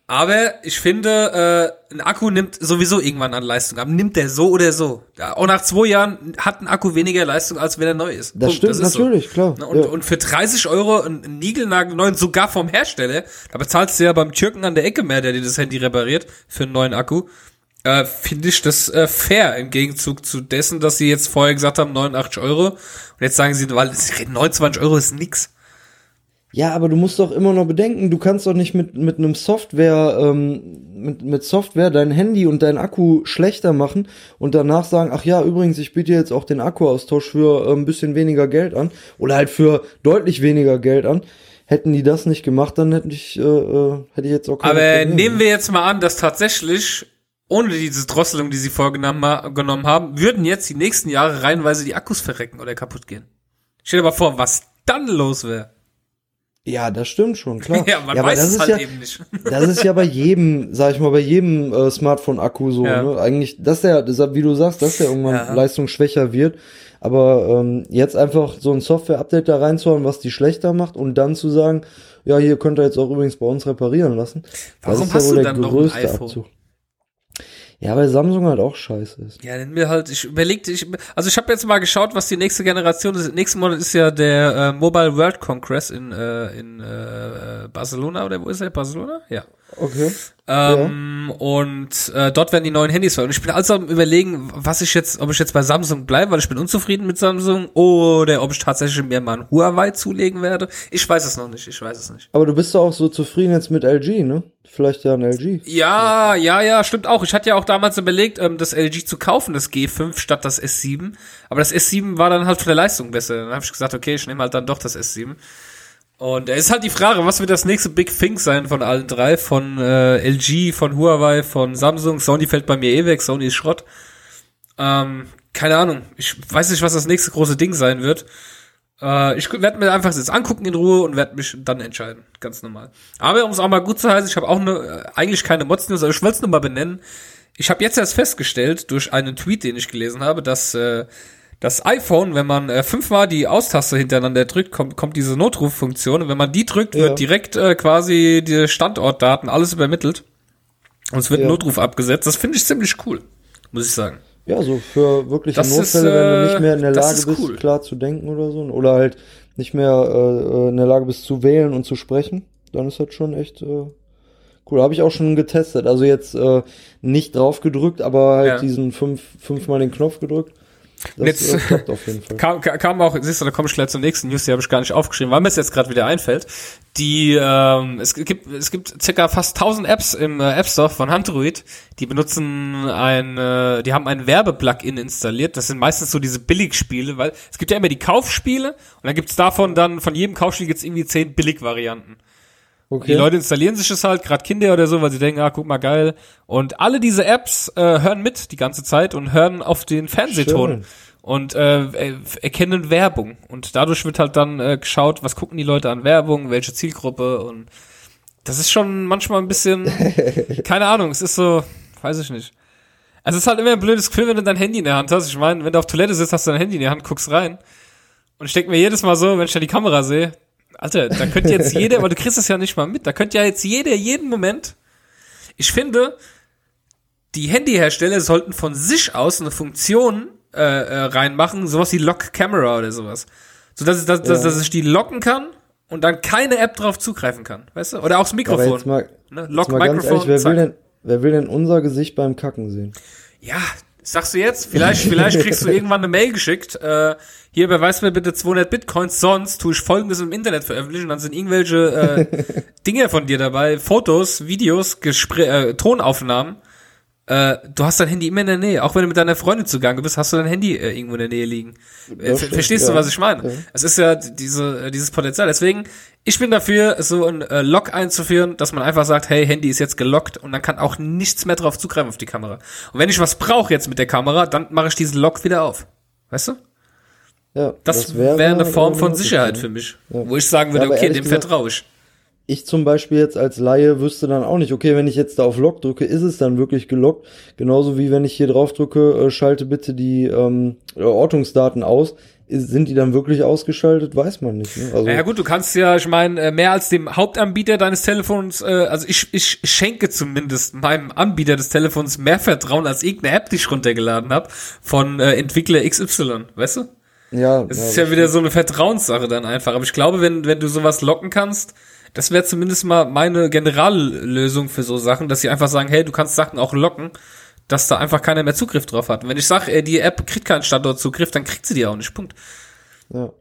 Aber ich finde, äh, ein Akku nimmt sowieso irgendwann an Leistung ab. Nimmt der so oder so. Ja, auch nach zwei Jahren hat ein Akku weniger Leistung, als wenn er neu ist. Das stimmt ist so. natürlich, klar. Ne, Und, ja. und für 30 Euro ein Niegelnagelneuen, sogar vom Hersteller, da bezahlst du ja beim Türken an der Ecke mehr, der dir das Handy repariert, für einen neuen Akku. Äh, Finde ich das äh, fair im Gegenzug zu dessen, dass sie jetzt vorher gesagt haben, 89 Euro. Und jetzt sagen sie, weil sie reden, 29 Euro ist nix. Ja, aber du musst doch immer noch bedenken, du kannst doch nicht mit, mit einem Software, ähm, mit, mit Software dein Handy und dein Akku schlechter machen und danach sagen, ach ja, übrigens, ich biete jetzt auch den Akkuaustausch für äh, ein bisschen weniger Geld an oder halt für deutlich weniger Geld an. Hätten die das nicht gemacht, dann hätte ich, äh, äh, hätte ich jetzt auch keine Aber Probleme. nehmen wir jetzt mal an, dass tatsächlich, ohne diese Drosselung, die sie vorgenommen ha- genommen haben, würden jetzt die nächsten Jahre reihenweise die Akkus verrecken oder kaputt gehen. Stell dir mal vor, was dann los wäre. Ja, das stimmt schon, klar. [laughs] Ja, man aber weiß das es ist halt ja, eben nicht. [laughs] Das ist ja bei jedem, sag ich mal, bei jedem äh, Smartphone-Akku so. Ja. Ne? Eigentlich, dass der, das, wie du sagst, dass der irgendwann Ja. leistungsschwächer wird. Aber ähm, jetzt einfach so ein Software-Update da reinzuhauen, was die schlechter macht und dann zu sagen, ja, hier könnt ihr jetzt auch übrigens bei uns reparieren lassen. Warum das ist hast ja wohl du der dann noch ein größte iPhone? Abzug. Ja, weil Samsung halt auch scheiße ist. Ja, denn mir halt, ich überlegte, ich, also ich habe jetzt mal geschaut, was die nächste Generation ist. Nächsten Monat ist ja der äh, Mobile World Congress in, äh, in äh, Barcelona, oder wo ist er? Barcelona? Ja. Okay. Ähm, Und äh, dort werden die neuen Handys veröffentlicht. Ich bin also am überlegen, was ich jetzt, ob ich jetzt bei Samsung bleibe, weil ich bin unzufrieden mit Samsung, oder ob ich tatsächlich mir mal ein Huawei zulegen werde. Ich weiß es noch nicht, ich weiß es nicht. Aber du bist doch auch so zufrieden jetzt mit LG, ne? vielleicht ja ein LG. Ja, ja, ja, stimmt auch. Ich hatte ja auch damals überlegt, ähm, das LG zu kaufen, das G5 statt das S7. Aber das S7 war dann halt von der Leistung besser. Dann habe ich gesagt, okay, ich nehme halt dann doch das S7. Und es ist halt die Frage, was wird das nächste Big Thing sein von allen drei? Von äh, LG, von Huawei, von Samsung. Sony fällt bei mir eh weg, Sony ist Schrott. Ähm, keine Ahnung. Ich weiß nicht, was das nächste große Ding sein wird. Äh, ich werde mir einfach jetzt angucken in Ruhe und werde mich dann entscheiden. Ganz normal. Aber um es auch mal gut zu heißen, ich habe auch ne, eigentlich keine Mods-News, aber ich wollte es nur mal benennen. Ich habe jetzt erst festgestellt, durch einen Tweet, den ich gelesen habe, dass äh, das iPhone, wenn man äh, fünfmal die Austaste hintereinander drückt, kommt, kommt diese Notruffunktion. Und wenn man die drückt, Ja. wird direkt äh, quasi die Standortdaten, alles übermittelt. Und es wird ein Ja. Notruf abgesetzt. Das finde ich ziemlich cool, muss ich sagen. Ja, so für wirkliche Das ist, Notfälle, wenn du äh, nicht mehr in der das Lage ist bist, cool. klar zu denken oder so. Oder halt nicht mehr äh, in der Lage bist zu wählen und zu sprechen, dann ist das schon echt äh, cool. Habe ich auch schon getestet. Also jetzt äh, nicht drauf gedrückt, aber halt Ja. diesen fünf, fünfmal den Knopf gedrückt. Das Jetzt- äh, auf jeden [laughs] Fall. Kam, ka- kam auch, siehst du, da komme ich gleich zur nächsten News, die habe ich gar nicht aufgeschrieben, weil mir es jetzt gerade wieder einfällt. Die, ähm, es gibt, es gibt circa fast 1000 Apps im äh, App Store von Android, die benutzen ein, äh, die haben ein Werbeplugin installiert. Das sind meistens so diese Billigspiele, weil es gibt ja immer die Kaufspiele und dann gibt's davon dann, von jedem Kaufspiel gibt's irgendwie 10 Billigvarianten. Okay. Die Leute installieren sich das halt, gerade Kinder oder so, weil sie denken, ah, guck mal, geil. Und alle diese Apps äh, hören mit die ganze Zeit und hören auf den Fernsehton Schön. und äh, äh, erkennen Werbung. Und dadurch wird halt dann äh, geschaut, was gucken die Leute an Werbung, welche Zielgruppe und das ist schon manchmal ein bisschen, [laughs] keine Ahnung, es ist so, weiß ich nicht. Also es ist halt immer ein blödes Gefühl, wenn du dein Handy in der Hand hast. Ich meine, wenn du auf Toilette sitzt, hast du dein Handy in der Hand, guckst rein. Und ich denke mir jedes Mal so, wenn ich da die Kamera sehe, Alter, da könnte jetzt jeder, aber du kriegst es ja nicht mal mit, da könnte ja jetzt jeder jeden Moment. Ich finde, die Handyhersteller sollten von sich aus eine Funktion äh, äh, reinmachen, sowas wie Lock Camera oder sowas. So dass, dass, dass, Ja. dass ich die locken kann und dann keine App drauf zugreifen kann, weißt du? Oder auch das aber Mikrofon. mal, ne? Lock Mikrofon. ehrlich, wer will, denn, wer will denn unser Gesicht beim Kacken sehen? Ja, sagst du jetzt? Vielleicht, vielleicht kriegst du irgendwann eine Mail geschickt. Äh, hier überweist mir bitte 200 Bitcoins, sonst tue ich Folgendes im Internet veröffentlichen. Dann sind irgendwelche äh, Dinge von dir dabei, Fotos, Videos, Gespr äh, Tonaufnahmen. Äh, du hast dein Handy immer in der Nähe. Auch wenn du mit deiner Freundin zugange bist, hast du dein Handy äh, irgendwo in der Nähe liegen. Äh, stimmt, verstehst du, ja. was ich meine? Ja. Es ist ja diese, äh, dieses Potenzial. Deswegen, ich bin dafür, so ein äh, Lock einzuführen, dass man einfach sagt, hey, Handy ist jetzt gelockt und dann kann auch nichts mehr drauf zugreifen auf die Kamera. Und wenn ich was brauche jetzt mit der Kamera, dann mache ich diesen Lock wieder auf. Weißt du? Ja, Das, wäre eine Form von Sicherheit das, für mich. Ja. Wo ich sagen würde, okay, dem vertraue ich. Ich zum Beispiel jetzt als Laie wüsste dann auch nicht, okay, wenn ich jetzt da auf Lock drücke, ist es dann wirklich gelockt? Genauso wie wenn ich hier drauf drücke, äh, schalte bitte die ähm, Ortungsdaten aus. Ist, sind die dann wirklich ausgeschaltet? Weiß man nicht. Ne? Also, Ja gut, du kannst ja, ich meine, äh, mehr als dem Hauptanbieter deines Telefons, äh, also ich, ich schenke zumindest meinem Anbieter des Telefons mehr Vertrauen als irgendeine App, die ich runtergeladen habe von äh, Entwickler XY, weißt du? ja, Das ja, ist ja wieder so eine Vertrauenssache dann einfach. Aber ich glaube, wenn, wenn du sowas locken kannst, das wäre zumindest mal meine Generallösung für so Sachen, dass sie einfach sagen, hey, du kannst Sachen auch locken, dass da einfach keiner mehr Zugriff drauf hat. Und wenn ich sage, äh, die App kriegt keinen Standortzugriff, dann kriegt sie die auch nicht. Punkt. Ja.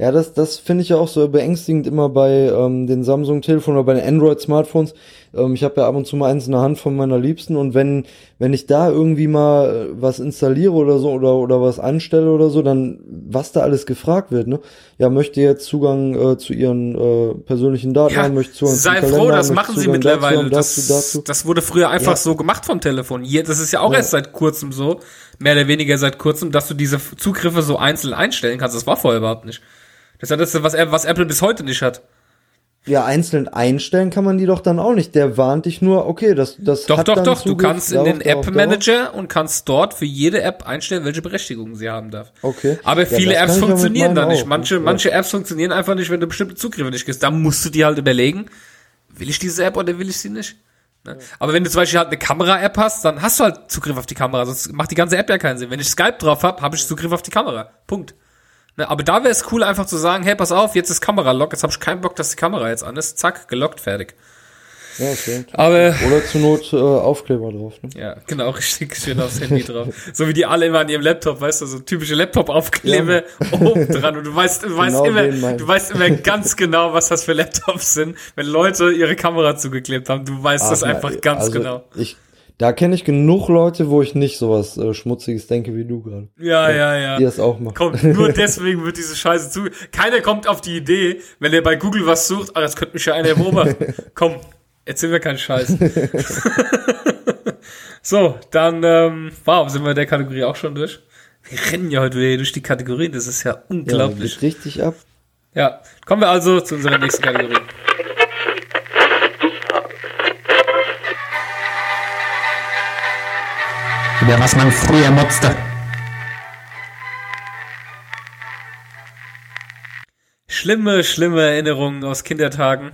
Ja, das, das finde ich ja auch so beängstigend immer bei ähm, den Samsung-Telefonen oder bei den Android-Smartphones. Ähm, ich habe ja ab und zu mal eins in der Hand von meiner Liebsten und wenn, wenn ich da irgendwie mal äh, was installiere oder so oder, oder was anstelle oder so, dann was da alles gefragt wird, ne? Ja, möchte jetzt Zugang äh, zu ihren äh, persönlichen Daten haben, möchte Zugang sei zum froh, Kalender das haben, machen sie dazu mittlerweile. das, dazu, dazu. das wurde früher einfach Ja. so gemacht vom Telefon. Das ist ja auch Ja. erst seit kurzem so, mehr oder weniger seit kurzem, dass du diese Zugriffe so einzeln einstellen kannst. Das war vorher überhaupt nicht. Das ist ja das, was, was Apple bis heute nicht hat. Ja, einzeln einstellen kann man die doch dann auch nicht. Der warnt dich nur, okay, das, das Doch, hat doch, dann doch. Du Zugriff kannst in den App Manager und kannst dort für jede App einstellen, welche Berechtigungen sie haben darf. Okay. Aber Ja, viele Apps ja funktionieren da nicht. Manche, Ja. manche Apps funktionieren einfach nicht, wenn du bestimmte Zugriffe nicht kriegst. Da musst du dir halt überlegen, will ich diese App oder will ich sie nicht? Ne? Aber wenn du zum Beispiel halt eine Kamera-App hast, dann hast du halt Zugriff auf die Kamera, sonst macht die ganze App ja keinen Sinn. Wenn ich Skype drauf habe, habe ich Zugriff auf die Kamera. Punkt. Ne? Aber da wäre es cool, einfach zu sagen, hey, pass auf, jetzt ist Kamera-Lock, jetzt habe ich keinen Bock, dass die Kamera jetzt an ist. Zack, gelockt, fertig. Ja, okay. Aber Oder zur Not äh, Aufkleber drauf. Ne? Ja, genau, [laughs] richtig schön aufs Handy drauf. So wie die alle immer an ihrem Laptop, weißt du, so typische Laptop-Aufkleber [laughs] oben dran. Und du weißt, du weißt Genau immer, du weißt immer ganz genau, was das für Laptops sind. Wenn Leute ihre Kamera zugeklebt haben, du weißt das Ach, einfach na, ganz also genau. Ich, da kenne ich genug Leute, wo ich nicht sowas äh, Schmutziges denke wie du gerade. Ja, ja, ja. Die das auch machen. Komm, nur [laughs] deswegen wird diese Scheiße zu. Keiner kommt auf die Idee, wenn er bei Google was sucht, ah, das könnte mich ja einer beobachten. [laughs] Komm, erzähl mir keinen Scheiß. [laughs] so, dann, ähm, wow, sind wir in der Kategorie auch schon durch. Wir rennen ja heute wieder durch die Kategorien, das ist ja Ja, unglaublich. geht richtig ab. Ja, kommen wir also zu unserer nächsten Kategorie. Über was man früher motzte. Schlimme, schlimme Erinnerungen aus Kindertagen,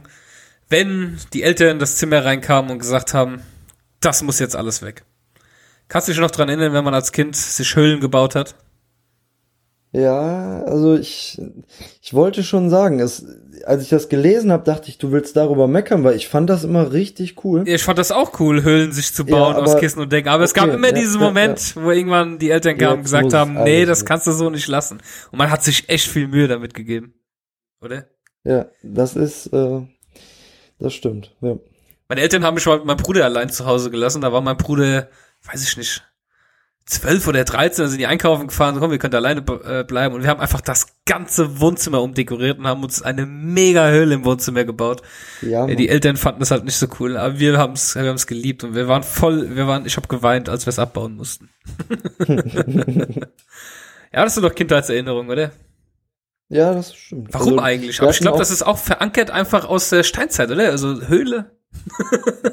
wenn die Eltern in das Zimmer reinkamen und gesagt haben, das muss jetzt alles weg. Kannst du dich noch dran erinnern, wenn man als Kind sich Höhlen gebaut hat? Ja, also ich, ich wollte schon sagen, es, als ich das gelesen habe, dachte ich, du willst darüber meckern, weil ich fand das immer richtig cool. Ich fand das auch cool, Höhlen sich zu bauen Ja, aus aber- Kissen und Decken. Aber es gab okay, immer ja, diesen ja, Moment, wo irgendwann die Eltern kamen und gesagt haben, nee, das kannst du so nicht lassen. Und man hat sich echt viel Mühe damit gegeben. Oder? Ja, das ist, äh, das stimmt. Ja. Meine Eltern haben mich mal mit meinem Bruder allein zu Hause gelassen. Da war mein Bruder, weiß ich nicht, zwölf oder dreizehn, sind die einkaufen gefahren, so, komm, wir können alleine äh, bleiben. Und wir haben einfach das ganze Wohnzimmer umdekoriert und haben uns eine mega Höhle im Wohnzimmer gebaut. Ja, Ja, die Eltern fanden das halt nicht so cool, aber wir haben es wir haben's geliebt und wir waren voll, wir waren, ich habe geweint, als wir es abbauen mussten. [laughs] ja, das sind doch Kindheitserinnerungen, oder? ja, das stimmt. Warum Also, eigentlich? Aber ich glaube, das ist auch verankert einfach aus der Steinzeit, oder? Also Höhle.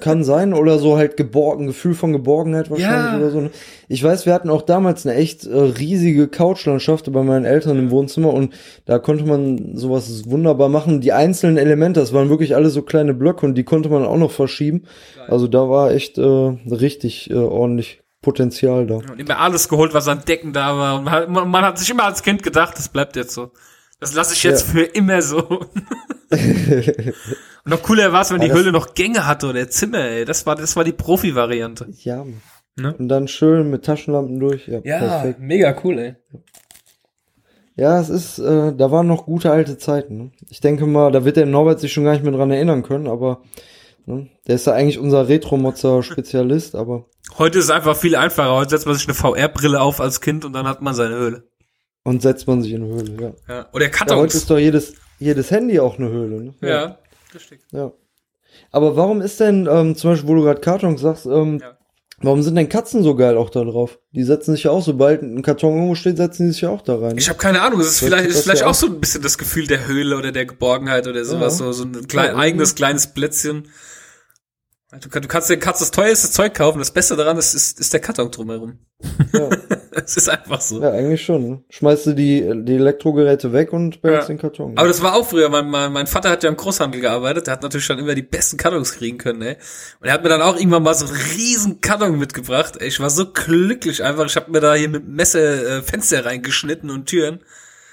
Kann sein oder so halt geborgen, Gefühl von Geborgenheit wahrscheinlich Ja. oder so. ne? Ich weiß, wir hatten auch damals eine echt äh, riesige Couchlandschaft bei meinen Eltern im Wohnzimmer und da konnte man sowas wunderbar machen. Die einzelnen Elemente, das waren wirklich alle so kleine Blöcke und die konnte man auch noch verschieben. Also da war echt äh, richtig äh, ordentlich Potenzial da. Und immer alles geholt, was an Decken da war. Und man, man hat sich immer als Kind gedacht, das bleibt jetzt so. Das lasse ich jetzt Ja. für immer so. [laughs] Und noch cooler war es, wenn die Höhle noch Gänge hatte oder Zimmer, ey. Das war, das war die Profi-Variante. Ja. Ne? Und dann schön mit Taschenlampen durch. Ja, perfekt. mega cool, ey. Ja, es ist, äh, da waren noch gute alte Zeiten. Ne? Ich denke mal, da wird der Norbert sich schon gar nicht mehr dran erinnern können, aber ne, der ist ja eigentlich unser Retro-Motzer-Spezialist, aber Heute ist es einfach viel einfacher. Heute setzt man sich eine VR-Brille auf als Kind und dann hat man seine Höhle. Und setzt man sich in eine Höhle, ja. Ja. Oder ja heute Kartons. ist doch jedes, jedes Handy auch eine Höhle, ne? Ja, richtig. ja. Aber warum ist denn, ähm, zum Beispiel, wo du gerade Kartons sagst, ähm, Ja. warum sind denn Katzen so geil auch da drauf? Die setzen sich ja auch, sobald ein Karton irgendwo steht, setzen die sich ja auch da rein. Ne? Ich habe keine Ahnung, es ist Das- vielleicht, ist vielleicht ja auch so ein bisschen das Gefühl der Höhle oder der Geborgenheit oder sowas, Ja. so, so ein klein, Ja, eigenes kleines Plätzchen. Du, du kannst dir kannst das teuerste Zeug kaufen, das Beste daran ist, ist, ist der Karton drumherum. Ja. [laughs] Es ist einfach so. ja, eigentlich schon. Schmeißt du die, die Elektrogeräte weg und behältst Ja. den Karton. Aber das war auch früher, mein, mein, mein Vater hat ja im Großhandel gearbeitet, der hat natürlich schon immer die besten Kartons kriegen können, ey. Und er hat mir dann auch irgendwann mal so einen riesen Karton mitgebracht. Ich war so glücklich einfach, ich habe mir da hier mit dem Messer äh, Fenster reingeschnitten und Türen.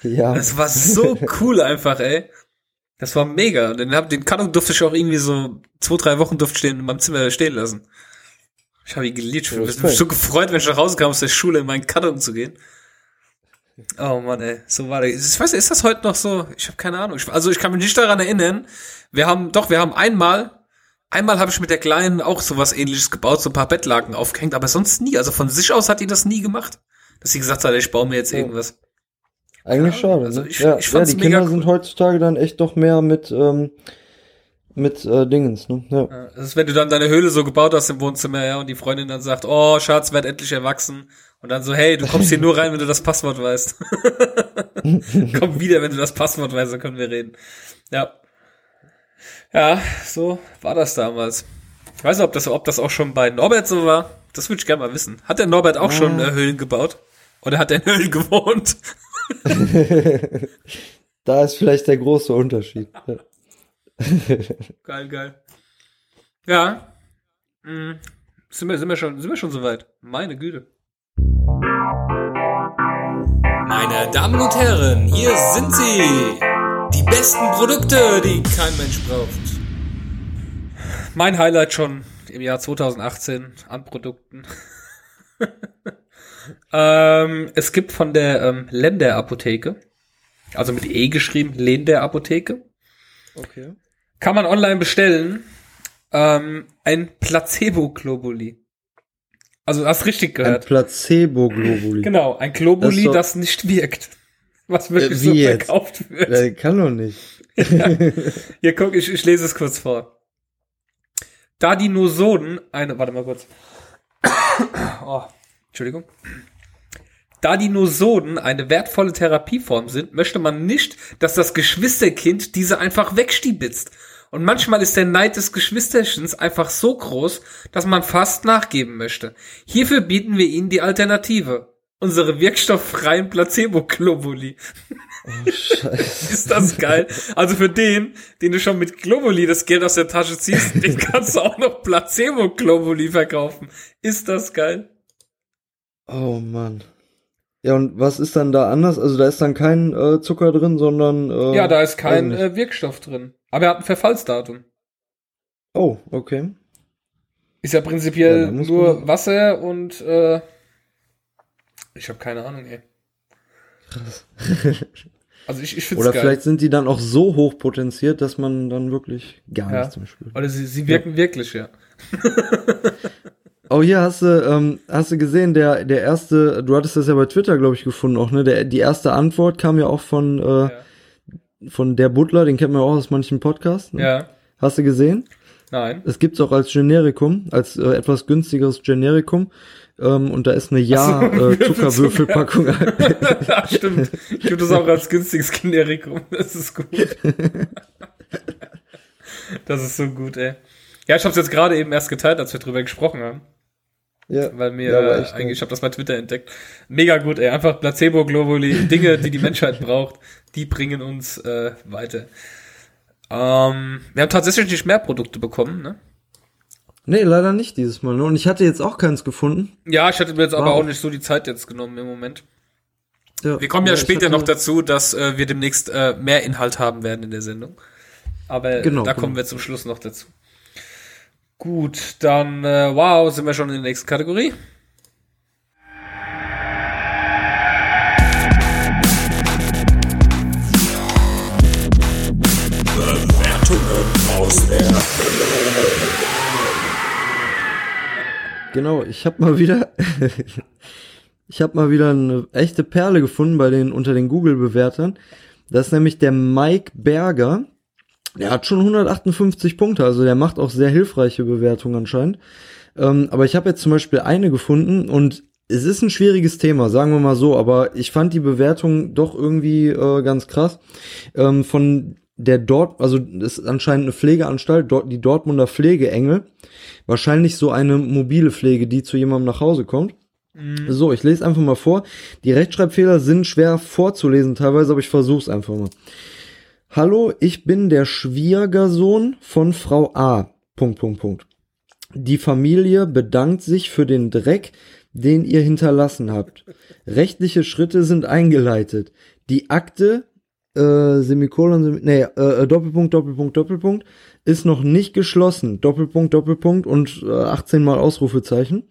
ja. Das war so [laughs] cool einfach, ey. Das war mega. Den, hab, den Karton durfte ich auch irgendwie so zwei, drei Wochen durfte ich den in meinem Zimmer stehen lassen. Ich habe ihn geliebt. Ich Respekt. mich so gefreut, wenn ich nach Hause kam aus der Schule in meinen Karton zu gehen. Oh Mann, ey, so war der. Ich weiß nicht, ist das heute noch so? Ich habe keine Ahnung. Ich, also ich kann mich nicht daran erinnern. Wir haben, doch, wir haben einmal, einmal habe ich mit der Kleinen auch sowas ähnliches gebaut, so ein paar Bettlaken aufgehängt, aber sonst nie. Also von sich aus hat die das nie gemacht. Dass sie gesagt hat, ich baue mir jetzt irgendwas. Eigentlich Ja, schade. also ne? ich- ja, ich ja, die Kinder cool. sind heutzutage dann echt doch mehr mit ähm, mit äh, Dingens, ne? Ja. Das ist, wenn du dann deine Höhle so gebaut hast im Wohnzimmer, ja, und die Freundin dann sagt, oh, Schatz, werd endlich erwachsen. Und dann so, hey, du kommst hier nur rein, wenn du das Passwort weißt. [laughs] Komm wieder, wenn du das Passwort weißt, dann können wir reden. Ja. Ja, so war das damals. Ich weiß nicht, ob das, ob das auch schon bei Norbert so war. Das würde ich gerne mal wissen. Hat der Norbert auch schon äh, Höhlen gebaut? Oder hat er in Höhlen gewohnt? [laughs] Da ist vielleicht der große Unterschied. [laughs] Geil, geil. Ja. Mhm. Sind wir, sind wir schon, sind wir schon soweit? Meine Güte. Meine Damen und Herren, hier sind sie. Die besten Produkte, die kein Mensch braucht. Mein Highlight schon im Jahr 2018 an Produkten. [laughs] ähm, es gibt von der ähm, Länder Apotheke, also mit E geschrieben, Länder Apotheke, Okay. kann man online bestellen, ähm, ein Placebo-Globuli. Also, du hast richtig Ein gehört. Placebo-Globuli. Genau, ein Globuli, Das das, nicht wirkt. Was wirklich Äh, so jetzt? verkauft wird. Äh, kann doch nicht. [laughs] Hier, guck, ich, ich lese es kurz vor. Da die Nosoden eine, warte mal kurz. [coughs] Oh, Entschuldigung. Da die Nosoden eine wertvolle Therapieform sind, möchte man nicht, dass das Geschwisterkind diese einfach wegstibitzt. Und manchmal ist der Neid des Geschwisterchens einfach so groß, dass man fast nachgeben möchte. Hierfür bieten wir Ihnen die Alternative. Unsere wirkstofffreien Placebo-Globuli. Scheiße. Ist das geil? Also für den, den du schon mit Globuli das Geld aus der Tasche ziehst, den kannst du auch noch Placebo-Globuli verkaufen. Ist das geil? Oh Mann. Ja, und was ist dann da anders? Also da ist dann kein äh, Zucker drin, sondern äh, Ja, da ist kein äh, Wirkstoff drin. Aber er hat ein Verfallsdatum. Oh, okay. Ist ja prinzipiell Ja, nur man- Wasser und äh, ich habe keine Ahnung, ey. Also ich, ich find's Oder geil. vielleicht sind die dann auch so hoch potenziert, dass man dann wirklich gar Ja. nichts mehr spürt. Oder sie, sie wirken wirklich, ja. [laughs] Oh, hier hast du, ähm, hast du gesehen, der, der erste, du hattest das ja bei Twitter, glaube ich, gefunden auch, ne? Der, die erste Antwort kam ja auch von, äh, Ja. von der Butler, den kennt man ja auch aus manchen Podcasts. Ne? ja. Hast du gesehen? Nein. Es gibt's auch als Generikum, als äh, etwas günstigeres Generikum. Ähm, und da ist eine Ja Ach so, äh, Zuckerwürfelpackung. [laughs] ja, [laughs] [laughs] stimmt. Ich gibt es auch als günstiges Generikum. Das ist gut. Das ist so gut, ey. Ja, ich habe es jetzt gerade eben erst geteilt, als wir drüber gesprochen haben. Ja. Weil mir Ja, aber äh, eigentlich, ich habe das bei Twitter entdeckt. Mega gut, ey. Einfach Placebo-Globuli, [laughs] Dinge, die die Menschheit braucht, die bringen uns äh, weiter. Ähm, wir haben tatsächlich nicht mehr Produkte bekommen, ne? Nee, leider nicht dieses Mal. Und ich hatte jetzt auch keins gefunden. Ja, ich hatte mir jetzt aber Wow. auch nicht so die Zeit jetzt genommen im Moment. Ja, Wir kommen ja, ich später noch dazu, dass äh, wir demnächst äh, mehr Inhalt haben werden in der Sendung. Aber Genau, da genau. kommen wir zum Schluss noch dazu. Gut, dann äh, wow, sind wir schon in der nächsten Kategorie. Genau, ich habe mal wieder, [laughs] ich habe mal wieder eine echte Perle gefunden bei den unter den Google-Bewertern. Das ist nämlich der Mike Berger. Der hat schon 158 Punkte, also der macht auch sehr hilfreiche Bewertungen anscheinend. Ähm, aber ich habe jetzt zum Beispiel eine gefunden und es ist ein schwieriges Thema, sagen wir mal so, aber ich fand die Bewertung doch irgendwie äh, ganz krass. Ähm, von der dort, also das ist anscheinend eine Pflegeanstalt, dort die Dortmunder Pflegeengel. Wahrscheinlich so eine mobile Pflege, die zu jemandem nach Hause kommt. So, ich lese einfach mal vor. Die Rechtschreibfehler sind schwer vorzulesen teilweise, aber ich versuch's einfach mal. Hallo, ich bin der Schwiegersohn von Frau A. Punkt, Punkt, Punkt. Die Familie bedankt sich für den Dreck, den ihr hinterlassen habt. Rechtliche Schritte sind eingeleitet. Die Akte, äh, Semikolon, Semi nee, äh, Doppelpunkt, Doppelpunkt, Doppelpunkt, ist noch nicht geschlossen. Doppelpunkt, Doppelpunkt und äh, 18 mal Ausrufezeichen.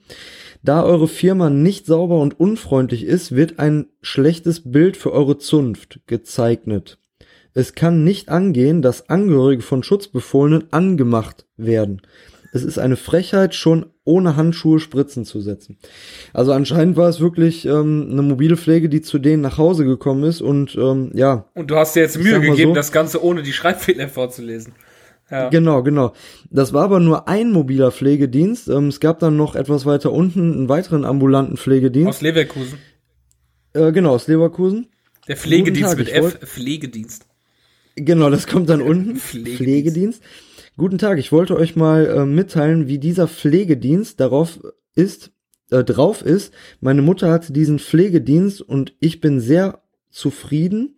Da eure Firma nicht sauber und unfreundlich ist, wird ein schlechtes Bild für eure Zunft gezeichnet. Es kann nicht angehen, dass Angehörige von Schutzbefohlenen angemacht werden. Es ist eine Frechheit, schon ohne Handschuhe Spritzen zu setzen. Also anscheinend war es wirklich ähm, eine mobile Pflege, die zu denen nach Hause gekommen ist und ähm, ja, Und du hast dir jetzt Mühe gegeben, so. das Ganze ohne die Schreibfehler vorzulesen. Ja. Genau, genau. Das war aber nur ein mobiler Pflegedienst. Ähm, es gab dann noch etwas weiter unten einen weiteren ambulanten Pflegedienst. Aus Leverkusen. Äh, genau, aus Leverkusen. Der Pflegedienst Tag, mit F. Pflegedienst. Genau, das kommt dann unten. Pflegedienst. Pflegedienst. Guten Tag, ich wollte euch mal äh, mitteilen, wie dieser Pflegedienst darauf ist, äh, drauf ist. Meine Mutter hatte diesen Pflegedienst und ich bin sehr zufrieden,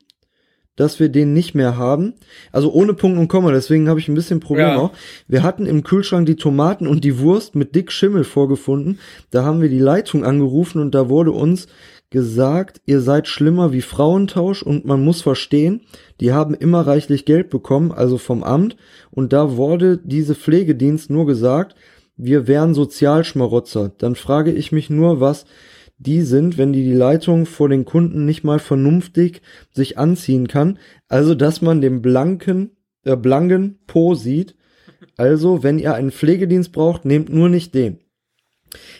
dass wir den nicht mehr haben. Also ohne Punkt und Komma, deswegen habe ich ein bisschen Problem Ja. auch. Wir hatten im Kühlschrank die Tomaten und die Wurst mit dick Schimmel vorgefunden. Da haben wir die Leitung angerufen und da wurde uns gesagt, ihr seid schlimmer wie Frauentausch und man muss verstehen, die haben immer reichlich Geld bekommen, also vom Amt, und da wurde diese Pflegedienst nur gesagt, wir wären Sozialschmarotzer. Dann frage ich mich nur, was die sind, wenn die die Leitung vor den Kunden nicht mal vernünftig sich anziehen kann. Also, dass man den blanken, äh, blanken Po sieht. Also, wenn ihr einen Pflegedienst braucht, nehmt nur nicht den.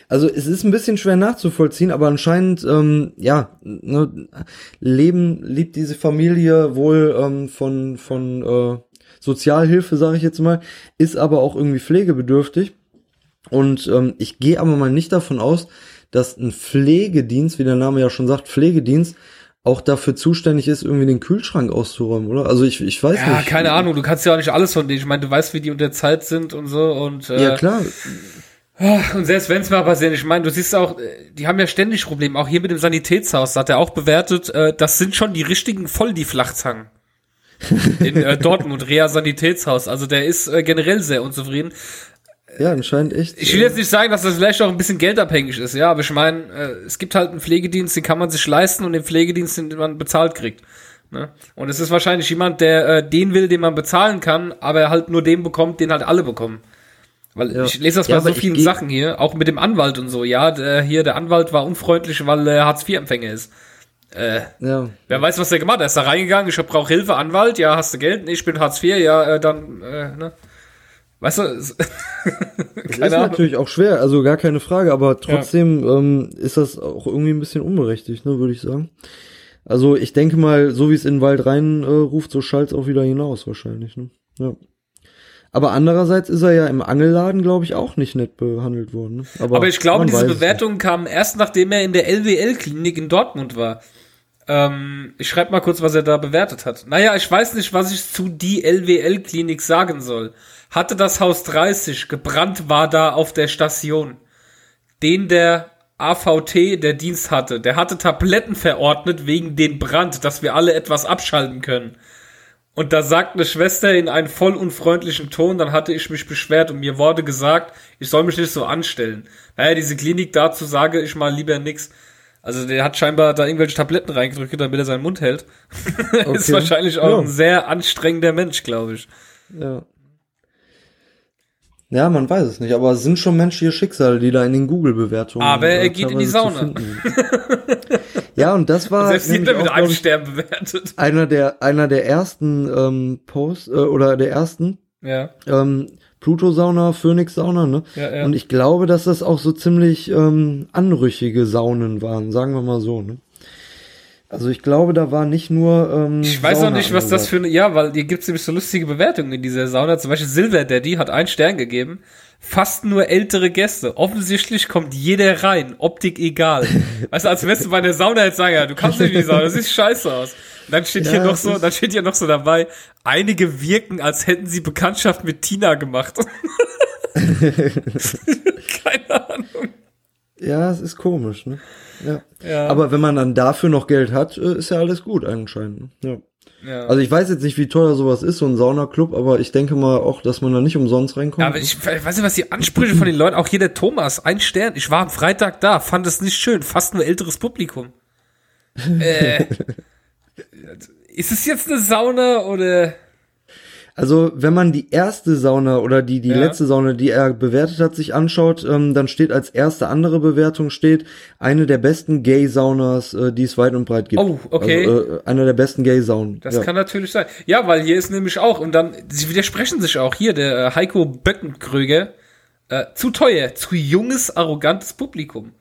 Also es ist ein bisschen schwer nachzuvollziehen, aber anscheinend, ähm, ja, ne, Leben liebt diese Familie wohl ähm, von, von äh, Sozialhilfe, sage ich jetzt mal, ist aber auch irgendwie pflegebedürftig. Und ähm, ich gehe aber mal nicht davon aus, dass ein Pflegedienst, wie der Name ja schon sagt, Pflegedienst, auch dafür zuständig ist, irgendwie den Kühlschrank auszuräumen, oder? Also ich, ich weiß Ja, nicht. keine Ahnung, du kannst ja auch nicht alles von denen. Ich meine, du weißt, wie die unter Zeit sind und so und äh, Ja, klar. Und selbst wenn es mal passiert, ich meine, du siehst auch, äh, die haben ja ständig Probleme. Auch hier mit dem Sanitätshaus, da hat er auch bewertet, äh, das sind schon die richtigen voll die Flachzangen. [laughs] In äh, Dortmund, Rea Sanitätshaus. Also der ist äh, generell sehr unzufrieden. Ja, anscheinend echt. Ich will jetzt nicht sagen, dass das vielleicht auch ein bisschen geldabhängig ist, ja, aber ich meine, äh, es gibt halt einen Pflegedienst, den kann man sich leisten und den Pflegedienst, den man bezahlt kriegt. Ne? Und es ist wahrscheinlich jemand, der äh, den will, den man bezahlen kann, aber halt nur den bekommt, den halt alle bekommen. Weil Ja. ich lese das Ja, bei so vielen Sachen hier, auch mit dem Anwalt und so. Ja, der, hier der Anwalt war unfreundlich, weil er Hartz-IV-Empfänger ist. Äh, ja. wer weiß, was der gemacht hat. Er ist da reingegangen, ich brauche Hilfe, Anwalt, ja, hast du Geld? Nee, ich bin Hartz IV, ja, äh, dann, äh, ne? Weißt du, es- [laughs] ist Ahnung. natürlich auch schwer, also gar keine Frage, aber trotzdem ähm, ist das auch irgendwie ein bisschen unberechtigt, ne, würde ich sagen. Also ich denke mal, so wie es in den Wald rein äh, ruft, so schallt auch wieder hinaus wahrscheinlich, ne? Ja. Aber andererseits ist er ja im Angelladen, glaube ich, auch nicht nett behandelt worden. Ne? Aber ich glaube, diese Bewertungen kamen erst, nachdem er in der LWL-Klinik in Dortmund war. Ähm, ich schreibe mal kurz, was er da bewertet hat. Naja, ich weiß nicht, was ich zu die LWL-Klinik sagen soll. Hatte das Haus 30, gebrannt war da auf der Station. Den der AVT, der Dienst hatte, der hatte Tabletten verordnet wegen den Brand, dass wir alle etwas abschalten können. Und da sagt eine Schwester in einem voll unfreundlichen Ton, dann hatte ich mich beschwert und mir wurde gesagt, ich soll mich nicht so anstellen. Naja, diese Klinik dazu sage ich mal lieber nix. Also der hat scheinbar da irgendwelche Tabletten reingedrückt, damit er seinen Mund hält. [laughs] ist Okay. wahrscheinlich auch Ja. ein sehr anstrengender Mensch, glaube ich. Ja. Ja, man weiß es nicht, aber es sind schon menschliche Schicksale, die da in den Google-Bewertungen. Aber er geht in die Sauna. [laughs] ja, und das war Selbst wird mit auch, einem Stern bewertet. einer der einer der ersten ähm, Posts äh, oder der ersten Ja, ähm, Pluto-Sauna, Phoenix-Sauna, ne? ja, ja. Und ich glaube, dass das auch so ziemlich ähm, anrüchige Saunen waren, sagen wir mal so, ne? Also ich glaube, da war nicht nur ähm, Ich weiß auch Sauna nicht, was das für eine, ja, weil hier gibt's nämlich so lustige Bewertungen in dieser Sauna. Zum Beispiel Silver Daddy hat einen Stern gegeben. Fast nur ältere Gäste. Offensichtlich kommt jeder rein. Optik egal. [laughs] Weißt du, als wärst du bei der Sauna jetzt sagen, ja, du kannst nicht in die Sauna, das sieht scheiße aus. Und dann steht Ja, hier noch so, dann steht hier noch so dabei, einige wirken, als hätten sie Bekanntschaft mit Tina gemacht. [laughs] Keine Ahnung. Ja, es ist komisch, ne? Ja. Ja. Aber wenn man dann dafür noch Geld hat, äh, ist ja alles gut anscheinend. Ne? Ja. Ja. Also ich weiß jetzt nicht, wie teuer sowas ist, so ein Saunaclub, aber ich denke mal auch, dass man da nicht umsonst reinkommt. Ja, aber ich, ich weiß nicht, was die Ansprüche von den Leuten, auch hier der Thomas, ein Stern. Ich war am Freitag da, fand es nicht schön, fast nur älteres Publikum. äh, [laughs] ist es jetzt eine Sauna oder? Also, wenn man die erste Sauna oder die, die Ja. letzte Sauna, die er bewertet hat, sich anschaut, ähm, dann steht als erste andere Bewertung steht, eine der besten Gay-Saunas, äh, die es weit und breit gibt. Oh, okay. Also, äh, einer der besten Gay-Saunen. Das ja. kann natürlich sein. Ja, weil hier ist nämlich auch, und dann, sie widersprechen sich auch hier, der äh, Heiko Böckenkröger, äh, zu teuer, zu junges, arrogantes Publikum.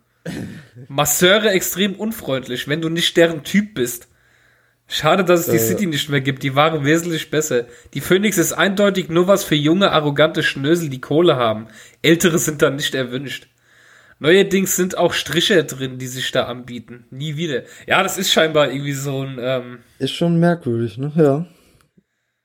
Masseure extrem unfreundlich, wenn du nicht deren Typ bist. Schade, dass es die Äh. City nicht mehr gibt. Die waren wesentlich besser. Die Phoenix ist eindeutig nur was für junge, arrogante Schnösel, die Kohle haben. Ältere sind dann nicht erwünscht. Neuerdings sind auch Stricher drin, die sich da anbieten. Nie wieder. Ja, das ist scheinbar irgendwie so ein, ähm, Ist schon merkwürdig, ne? Ja.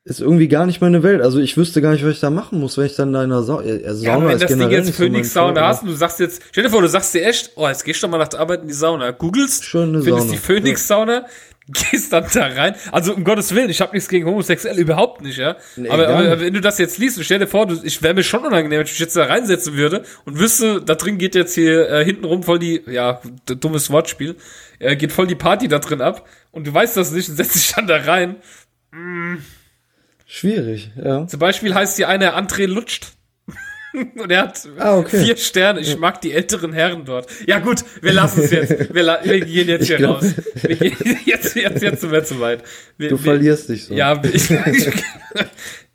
Ist irgendwie gar nicht meine Welt. Also ich wüsste gar nicht, was ich da machen muss, wenn ich dann da in der Sa äh, Ja, Sauna aber wenn ist das Ding jetzt so Phoenix Sauna hast und du sagst jetzt, stell dir vor, du sagst dir echt, oh, jetzt gehst du mal nach der Arbeit in die Sauna. Googelst, Schöne findest Sauna. die Phoenix Sauna, gehst dann da rein. Also um Gottes Willen, ich habe nichts gegen Homosexuelle, überhaupt nicht, ja. Nee, aber, aber wenn du das jetzt liest, und stell dir vor, du, ich wäre mir schon unangenehm, wenn ich mich jetzt da reinsetzen würde und wüsste, da drin geht jetzt hier äh, hintenrum voll die, ja, dummes Wortspiel, äh, geht voll die Party da drin ab und du weißt das nicht und setzt dich dann da rein. Schwierig, ja. Zum Beispiel heißt die eine André Lutscht. [laughs] Und er hat Ah, okay. vier Sterne. Ich mag die älteren Herren dort. Ja gut, wir lassen es jetzt. [laughs] Wir, la wir gehen jetzt hier glaub- raus. Wir gehen [laughs] jetzt, jetzt, jetzt sind wir zu weit. Wir, Du wir, verlierst dich so. Ja, ich, ich,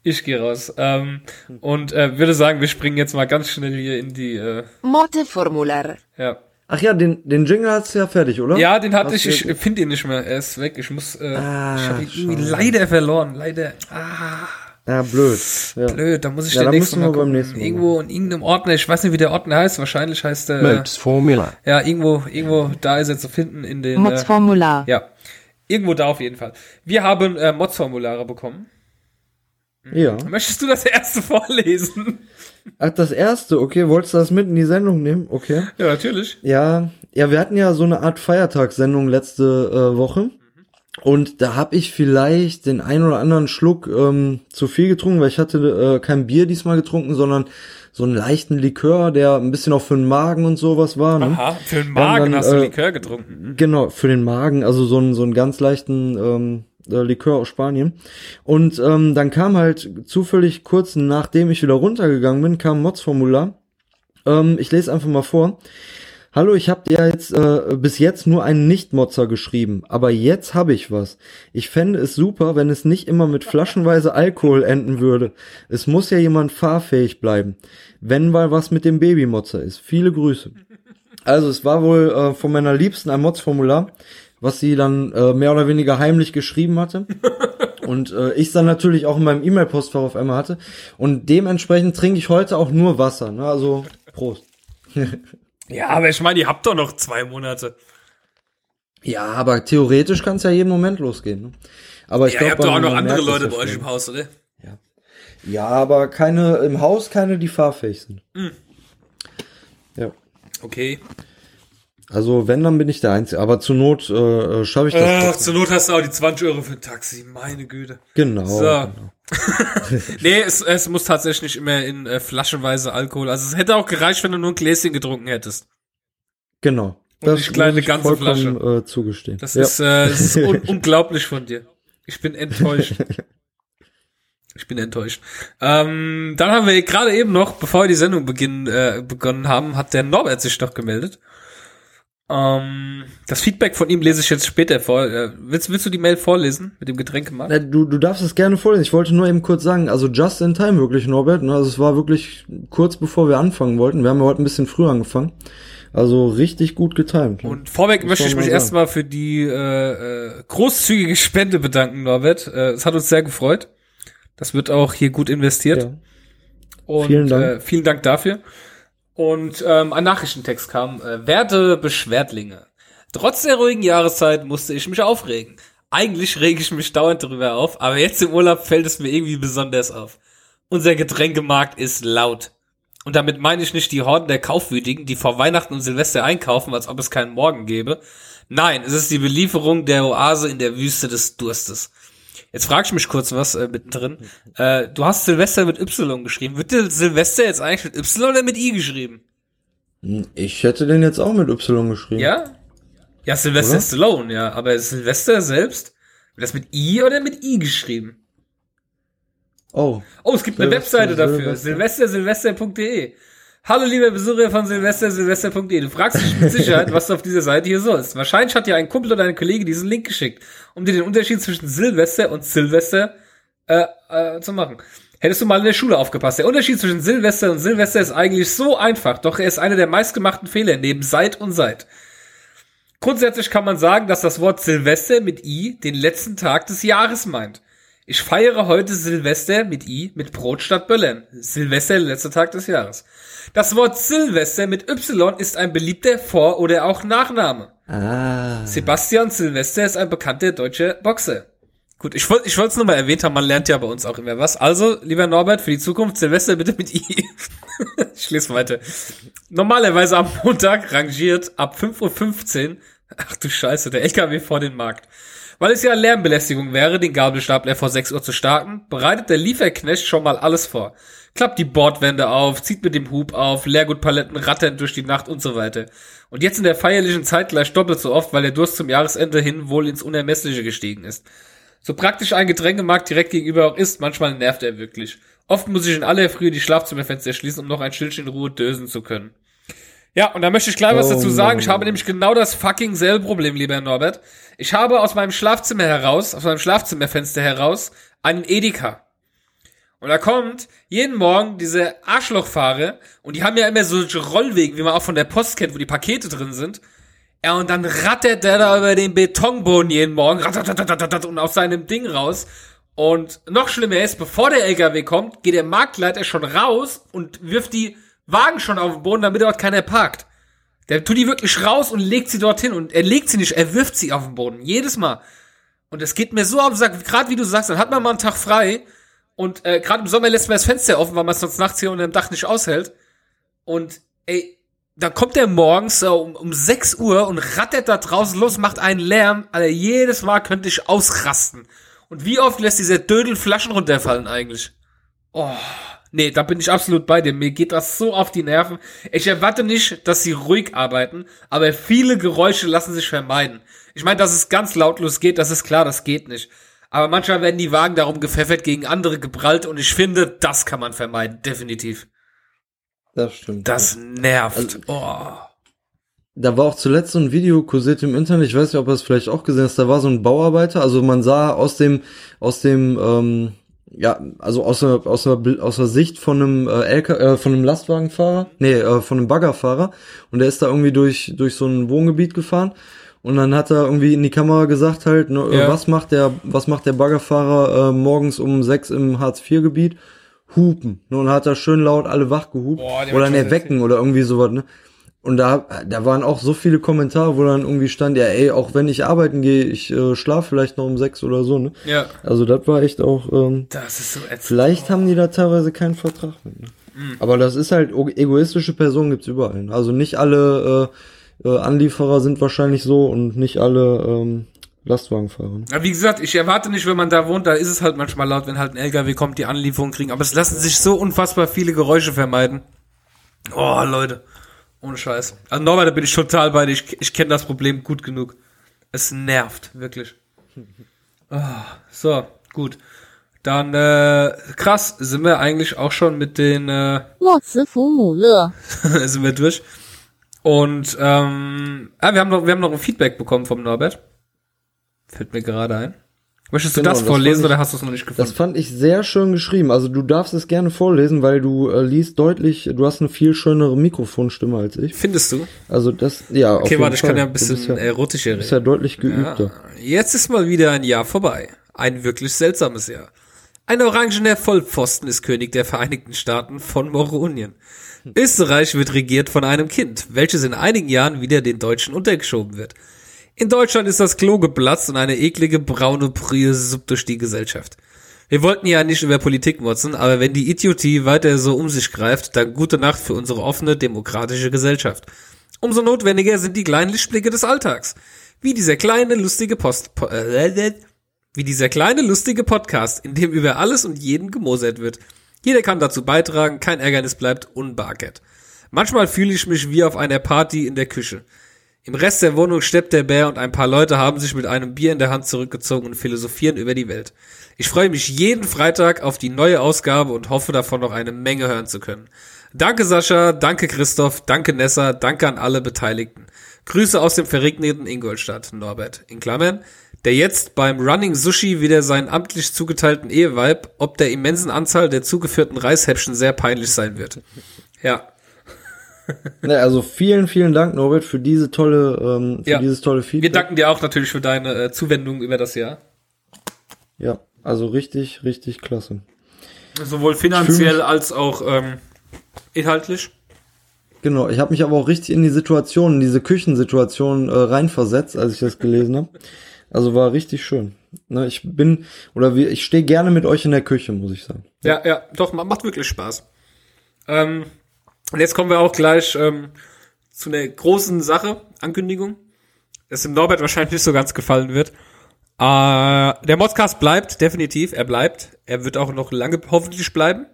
ich gehe raus. Ähm, und äh, würde sagen, wir springen jetzt mal ganz schnell hier in die. Äh, Moteformular. ja. Ach ja, den, den Jingle hast du ja fertig, oder? ja, den hatte Hast ich. Ich finde ihn nicht mehr. Er ist weg. Ich muss. Äh, Ah, ich habe ihn leider verloren. Leider. Ah. Ja, blöd. Ja. Blöd, da muss ich Ja, den da nächsten müssen Mal wir beim nächsten Mal Irgendwo in irgendeinem Ordner, ich weiß nicht, wie der Ordner heißt, wahrscheinlich heißt der, Modes Formula. ja, irgendwo, irgendwo, da ist er zu finden in den, äh, Modsformular. ja, irgendwo da auf jeden Fall. Wir haben äh, Mods-Formulare bekommen. ja. Möchtest du das erste [laughs] vorlesen? Ach, das erste, okay, wolltest du das mit in die Sendung nehmen? Okay. Ja, natürlich. Ja, ja, wir hatten ja so eine Art Feiertagssendung letzte äh, Woche. Und da habe ich vielleicht den ein oder anderen Schluck ähm, zu viel getrunken, weil ich hatte äh, kein Bier diesmal getrunken, sondern so einen leichten Likör, der ein bisschen auch für den Magen und sowas war. Ne? Aha, für den Magen dann, hast du äh, Likör getrunken. Genau, für den Magen, also so einen, so einen ganz leichten ähm, äh, Likör aus Spanien. Und ähm, dann kam halt zufällig kurz nachdem ich wieder runtergegangen bin, kam ein Mods-Formular. Ähm, ich lese einfach mal vor. Hallo, ich habe ja jetzt äh, bis jetzt nur einen Nicht-Motzer geschrieben, aber jetzt habe ich was. Ich fände es super, wenn es nicht immer mit flaschenweise Alkohol enden würde. Es muss ja jemand fahrfähig bleiben, wenn mal was mit dem Babymotzer ist. Viele Grüße. Also es war wohl äh, von meiner Liebsten ein Mods-Formular, was sie dann äh, mehr oder weniger heimlich geschrieben hatte. Und äh, ich dann natürlich auch in meinem E-Mail-Postfach auf einmal hatte. Und dementsprechend trinke ich heute auch nur Wasser. Ne? Also Prost. [laughs] Ja, aber ich meine, ihr habt doch noch zwei Monate. Ja, aber theoretisch kann es ja jeden Moment losgehen. Ne? Aber ich ja, ihr glaube, habt doch auch noch andere Leute ja bei euch im Haus, oder? Ja, aber keine im Haus, keine, die fahrfähig sind. Hm. Ja. Okay. Also wenn, dann bin ich der Einzige. Aber zur Not äh, äh, schaffe ich das. Ach, trotzdem. zur Not hast du auch die 20 Euro für ein Taxi. Meine Güte. genau. So. genau. [laughs] nee, es, es muss tatsächlich nicht immer in äh, flaschenweise Alkohol. Also es hätte auch gereicht, wenn du nur ein Gläschen getrunken hättest. Genau. Und nicht kleine ganze vollkommen, Äh, zugestehen. Das ja. ist, äh, das ist un [laughs] unglaublich von dir. Ich bin enttäuscht. [laughs] Ich bin enttäuscht. Ähm, dann haben wir gerade eben noch, bevor wir die Sendung beginnen, äh, begonnen haben, hat der Norbert sich noch gemeldet. Ähm, das Feedback von ihm lese ich jetzt später vor. Äh, willst, willst du die Mail vorlesen mit dem Getränkemarkt? Na, du, du darfst es gerne vorlesen. Ich wollte nur eben kurz sagen, also just in time wirklich, Norbert. Ne? Also es war wirklich kurz bevor wir anfangen wollten. Wir haben ja heute ein bisschen früher angefangen. Also richtig gut getimt. Ne? Und vorweg Muss möchte ich mich mal erstmal für die äh, äh, großzügige Spende bedanken, Norbert. Äh, Es hat uns sehr gefreut. Das wird auch hier gut investiert. Ja. Und Vielen Dank. Äh, vielen Dank dafür. Und ähm, ein Nachrichtentext kam. Äh, werte Beschwerdlinge. Trotz der ruhigen Jahreszeit musste ich mich aufregen. Eigentlich rege ich mich dauernd darüber auf, aber jetzt im Urlaub fällt es mir irgendwie besonders auf. Unser Getränkemarkt ist laut. Und damit meine ich nicht die Horden der Kaufwütigen, die vor Weihnachten und Silvester einkaufen, als ob es keinen Morgen gäbe. Nein, es ist die Belieferung der Oase in der Wüste des Durstes. Jetzt frage ich mich kurz was äh, mittendrin. Äh, du hast Silvester mit Y geschrieben. Wird der Silvester jetzt eigentlich mit Y oder mit I geschrieben? Ich hätte den jetzt auch mit Y geschrieben. Ja? Ja, Sylvester Oder? Stallone, ja. Aber Silvester selbst, wird das mit I oder mit I geschrieben? Oh. Oh, es gibt eine Silvester, Webseite dafür. Silvester. Silvestersilvester.de. Hallo liebe Besucher von silvestersilvester.de. Du fragst dich mit Sicherheit, was du auf dieser Seite hier sollst. Wahrscheinlich hat dir ein Kumpel oder ein Kollege diesen Link geschickt, um dir den Unterschied zwischen Silvester und Silvester äh, äh, zu machen. Hättest du mal in der Schule aufgepasst. Der Unterschied zwischen Silvester und Silvester ist eigentlich so einfach, doch er ist einer der meistgemachten Fehler neben seit und seit. Grundsätzlich kann man sagen, dass das Wort Silvester mit I den letzten Tag des Jahres meint. Ich feiere heute Silvester mit I mit Brot statt Böllern. Silvester, der letzte Tag des Jahres. Das Wort Silvester mit Y ist ein beliebter Vor- oder auch Nachname. Ah. Sebastian Silvester ist ein bekannter deutscher Boxer. Gut, ich wollte ich wollte es nur mal erwähnt haben, man lernt ja bei uns auch immer was. Also, lieber Norbert, für die Zukunft Silvester bitte mit I. [laughs] ich lese weiter. Normalerweise am Montag rangiert ab 5.15 Uhr, ach du Scheiße, der LKW vor den Markt. Weil es ja Lärmbelästigung wäre, den Gabelstapler vor 6 Uhr zu starten, bereitet der Lieferknecht schon mal alles vor. Klappt die Bordwände auf, zieht mit dem Hub auf, Leergutpaletten rattern durch die Nacht und so weiter. Und jetzt in der feierlichen Zeit gleich doppelt so oft, weil der Durst zum Jahresende hin wohl ins Unermessliche gestiegen ist. So praktisch ein Getränkemarkt direkt gegenüber auch ist, manchmal nervt er wirklich. Oft muss ich in aller Frühe die Schlafzimmerfenster schließen, um noch ein Stündchen in Ruhe dösen zu können. Ja, und da möchte ich gleich was Oh dazu sagen. no. Ich habe nämlich genau das fucking selbe Problem, lieber Herr Norbert. Ich habe aus meinem Schlafzimmer heraus, aus meinem Schlafzimmerfenster heraus, einen Edeka. Und da kommt jeden Morgen diese Arschlochfahrer, und die haben ja immer solche Rollwegen, wie man auch von der Post kennt, wo die Pakete drin sind. Ja, und dann rattert der da über den Betonboden jeden Morgen, und aus seinem Ding raus. Und noch schlimmer ist, bevor der LKW kommt, geht der Marktleiter schon raus und wirft die Wagen schon auf den Boden, damit dort keiner parkt. Der tut die wirklich raus und legt sie dorthin und er legt sie nicht, er wirft sie auf den Boden. Jedes Mal. Und es geht mir so auf den Sack, gerade wie du sagst, dann hat man mal einen Tag frei und äh, gerade im Sommer lässt man das Fenster offen, weil man es sonst nachts hier unter dem Dach nicht aushält. Und ey, dann kommt der morgens äh, um, um 6 Uhr und rattert da draußen los, macht einen Lärm. Alter, jedes Mal könnte ich ausrasten. Und wie oft lässt dieser Dödel Flaschen runterfallen eigentlich? Oh, nee, da bin ich absolut bei dir. Mir geht das so auf die Nerven. Ich erwarte nicht, dass sie ruhig arbeiten, aber viele Geräusche lassen sich vermeiden. Ich meine, dass es ganz lautlos geht, das ist klar, das geht nicht. Aber manchmal werden die Wagen darum gepfeffert, gegen andere geprallt und ich finde, das kann man vermeiden, definitiv. Das stimmt. Das nervt. Oh. Da war auch zuletzt so ein Video kursiert im Internet, ich weiß nicht, ob ihr es vielleicht auch gesehen hast, da war so ein Bauarbeiter, also man sah aus dem, aus dem, ähm, ja, also aus der, aus der, aus der Sicht von einem äh, LK, äh, von einem Lastwagenfahrer, nee, äh, von einem Baggerfahrer und der ist da irgendwie durch, durch so ein Wohngebiet gefahren und dann hat er irgendwie in die Kamera gesagt halt, ne, Ja. äh, was macht der, was macht der Baggerfahrer äh, morgens um sechs im Hartz-IV-Gebiet? Hupen. Ne, und hat er schön laut alle wach gehupt. Boah, oder ne, wecken oder irgendwie sowas, ne? Und da, da waren auch so viele Kommentare, wo dann irgendwie stand, ja, ey, auch wenn ich arbeiten gehe, ich äh, schlaf vielleicht noch um sechs oder so, ne? Ja, Also das war echt auch, ähm, das ist so ätzend. vielleicht haben die da teilweise keinen Vertrag mit. Ne? Mhm. Aber das ist halt, egoistische Personen gibt's überall. ne? Also nicht alle äh, äh, Anlieferer sind wahrscheinlich so und nicht alle ähm, Lastwagenfahrer. Ja, wie gesagt, ich erwarte nicht, wenn man da wohnt, da ist es halt manchmal laut, wenn halt ein LKW kommt, die Anlieferung kriegen. Aber es lassen sich so unfassbar viele Geräusche vermeiden. Oh, Leute. Ohne Scheiß. Also nochmal, da bin ich total bei dir. Ich, ich kenne das Problem gut genug. Es nervt, wirklich. Oh, so, gut. Dann, äh, krass, sind wir eigentlich auch schon mit den, äh, [laughs] sind wir durch. Und, ähm, ah, wir haben noch, wir haben noch ein Feedback bekommen vom Norbert. Fällt mir gerade ein. Möchtest du Genau, das das vorlesen fand ich- oder hast du es noch nicht gefunden? Das fand ich sehr schön geschrieben. Also du darfst es gerne vorlesen, weil du äh, liest deutlich, du hast eine viel schönere Mikrofonstimme als ich. Findest du? Also das, ja, Okay, warte, ich Fall. kann ja ein Du bisschen bist ja, erotischer bist ja reden. deutlich geübter. Ja, jetzt ist mal wieder ein Jahr vorbei. Ein wirklich seltsames Jahr. Ein orangener Vollpfosten ist König der Vereinigten Staaten von Moronien. Österreich wird regiert von einem Kind, welches in einigen Jahren wieder den Deutschen untergeschoben wird. In Deutschland ist das Klo geplatzt und eine eklige braune Brühe suppt durch die Gesellschaft. Wir wollten ja nicht über Politik motzen, aber wenn die Idiotie weiter so um sich greift, dann gute Nacht für unsere offene, demokratische Gesellschaft. Umso notwendiger sind die kleinen Lichtblicke des Alltags. Wie dieser kleine, lustige Post, po, äh, wie dieser kleine, lustige Podcast, in dem über alles und jeden gemosert wird. Jeder kann dazu beitragen, kein Ärgernis bleibt unbarkert. Manchmal fühle ich mich wie auf einer Party in der Küche. Im Rest der Wohnung steppt der Bär und ein paar Leute haben sich mit einem Bier in der Hand zurückgezogen und philosophieren über die Welt. Ich freue mich jeden Freitag auf die neue Ausgabe und hoffe davon noch eine Menge hören zu können. Danke Sascha, danke Christoph, danke Nessa, danke an alle Beteiligten. Grüße aus dem verregneten Ingolstadt, Norbert, in Klammern, der jetzt beim Running Sushi wieder seinen amtlich zugeteilten Eheweib ob der immensen Anzahl der zugeführten Reishäppchen sehr peinlich sein wird. Ja, Ne, also vielen, vielen Dank, Norbert, für diese tolle, ähm, für Ja. dieses tolle wir Feedback. danken dir auch natürlich für deine äh, Zuwendung über das Jahr. Ja, also richtig, richtig klasse. Sowohl finanziell als auch ähm, inhaltlich. Genau, ich habe mich aber auch richtig in die Situation, in diese Küchensituation äh, reinversetzt, als ich das gelesen habe. Also war richtig schön. Ne, ich bin oder wir, ich stehe gerne mit euch in der Küche, muss ich sagen. Ja, ja, doch, ma- macht wirklich Spaß. Ähm, und jetzt kommen wir auch gleich ähm, zu einer großen Sache, Ankündigung, das dem Norbert [laughs] wahrscheinlich nicht so ganz gefallen wird. Äh, der Modcast bleibt, definitiv, er bleibt. Er wird auch noch lange hoffentlich bleiben.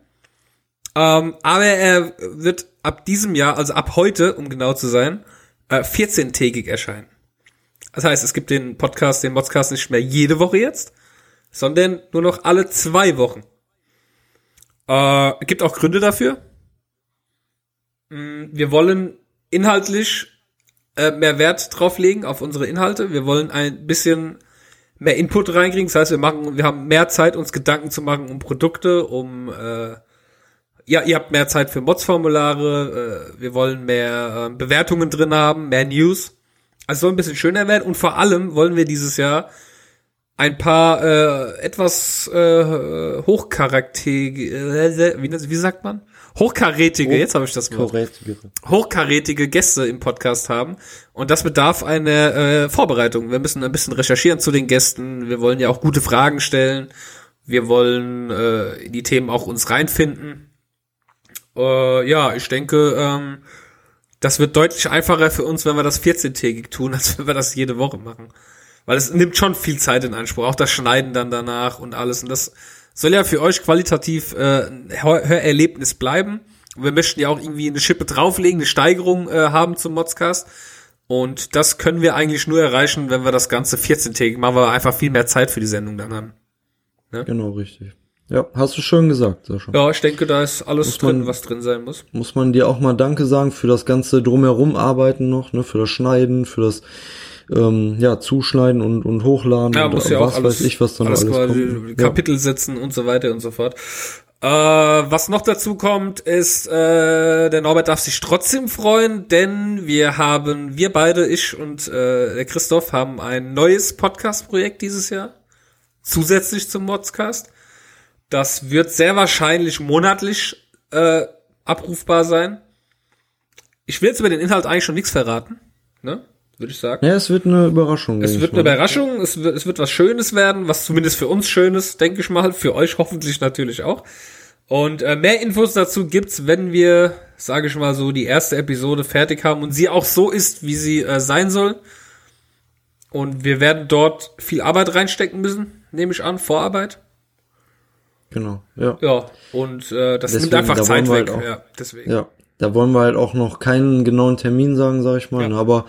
Ähm, aber er wird ab diesem Jahr, also ab heute, um genau zu sein, äh, 14-tägig erscheinen. Das heißt, es gibt den Podcast, den Modcast nicht mehr jede Woche jetzt, sondern nur noch alle zwei Wochen. Äh, gibt auch Gründe dafür. Mm, Wir wollen inhaltlich äh, mehr Wert drauflegen auf unsere Inhalte. Wir wollen ein bisschen mehr Input reinkriegen. Das heißt, wir machen, wir haben mehr Zeit, uns Gedanken zu machen um Produkte, um äh, ja, ihr habt mehr Zeit für Mods-Formulare, äh, wir wollen mehr äh, Bewertungen drin haben, mehr News. Also soll ein bisschen schöner werden und vor allem wollen wir dieses Jahr ein paar äh, etwas äh, hochcharakterige, äh, wie, wie sagt man? Hochkarätige, jetzt habe ich das Wort hochkarätige Gäste im Podcast haben. Und das bedarf einer äh, Vorbereitung. Wir müssen ein bisschen recherchieren zu den Gästen. Wir wollen ja auch gute Fragen stellen. Wir wollen äh, in die Themen auch uns reinfinden. Äh, ja, ich denke, ähm, das wird deutlich einfacher für uns, wenn wir das 14-tägig tun, [laughs] als wenn wir das jede Woche machen. Weil es nimmt schon viel Zeit in Anspruch. Auch das Schneiden dann danach und alles. Und das soll ja für euch qualitativ äh, Hörerlebnis bleiben. Wir möchten ja auch irgendwie eine Schippe drauflegen, eine Steigerung äh, haben zum Modscast. Und das können wir eigentlich nur erreichen, wenn wir das Ganze 14-tägig machen, weil wir einfach viel mehr Zeit für die Sendung dann haben. Genau, richtig. Ja, hast du schön gesagt, Sascha. Ja, ich denke, da ist alles Muss drin, man- was drin sein muss. Muss man dir auch mal Danke sagen für das ganze drumherum arbeiten noch, ne, für das Schneiden, für das ähm, ja, Zuschneiden und, und Hochladen Ja, und ja auch was alles, weiß ich, was dann alles alles quasi kommt. Kapitel setzen und so weiter und so fort. Äh, was noch dazu kommt, ist, äh, der Norbert darf sich trotzdem freuen, denn wir haben, wir beide, ich und äh, der Christoph, haben ein neues Podcast-Projekt dieses Jahr. Zusätzlich zum Modscast. Das wird sehr wahrscheinlich monatlich äh, abrufbar sein. Ich will jetzt über den Inhalt eigentlich schon nichts verraten, ne? Würde ich sagen. Ja, es wird eine Überraschung. Es wird eine mal. Überraschung, es wird, es wird was Schönes werden, was zumindest für uns Schönes, denke ich mal, für euch hoffentlich natürlich auch. Und äh, mehr Infos dazu gibt's, wenn wir, sage ich mal so, die erste Episode fertig haben und sie auch so ist, wie sie äh, sein soll. Und wir werden dort viel Arbeit reinstecken müssen, nehme ich an, Vorarbeit. Genau, ja. Ja, und äh, das nimmt Deswegen, einfach da Zeit weg. halt auch- ja, deswegen. Ja, da wollen wir halt auch noch keinen genauen Termin sagen, sag ich mal. Ja. ne, Aber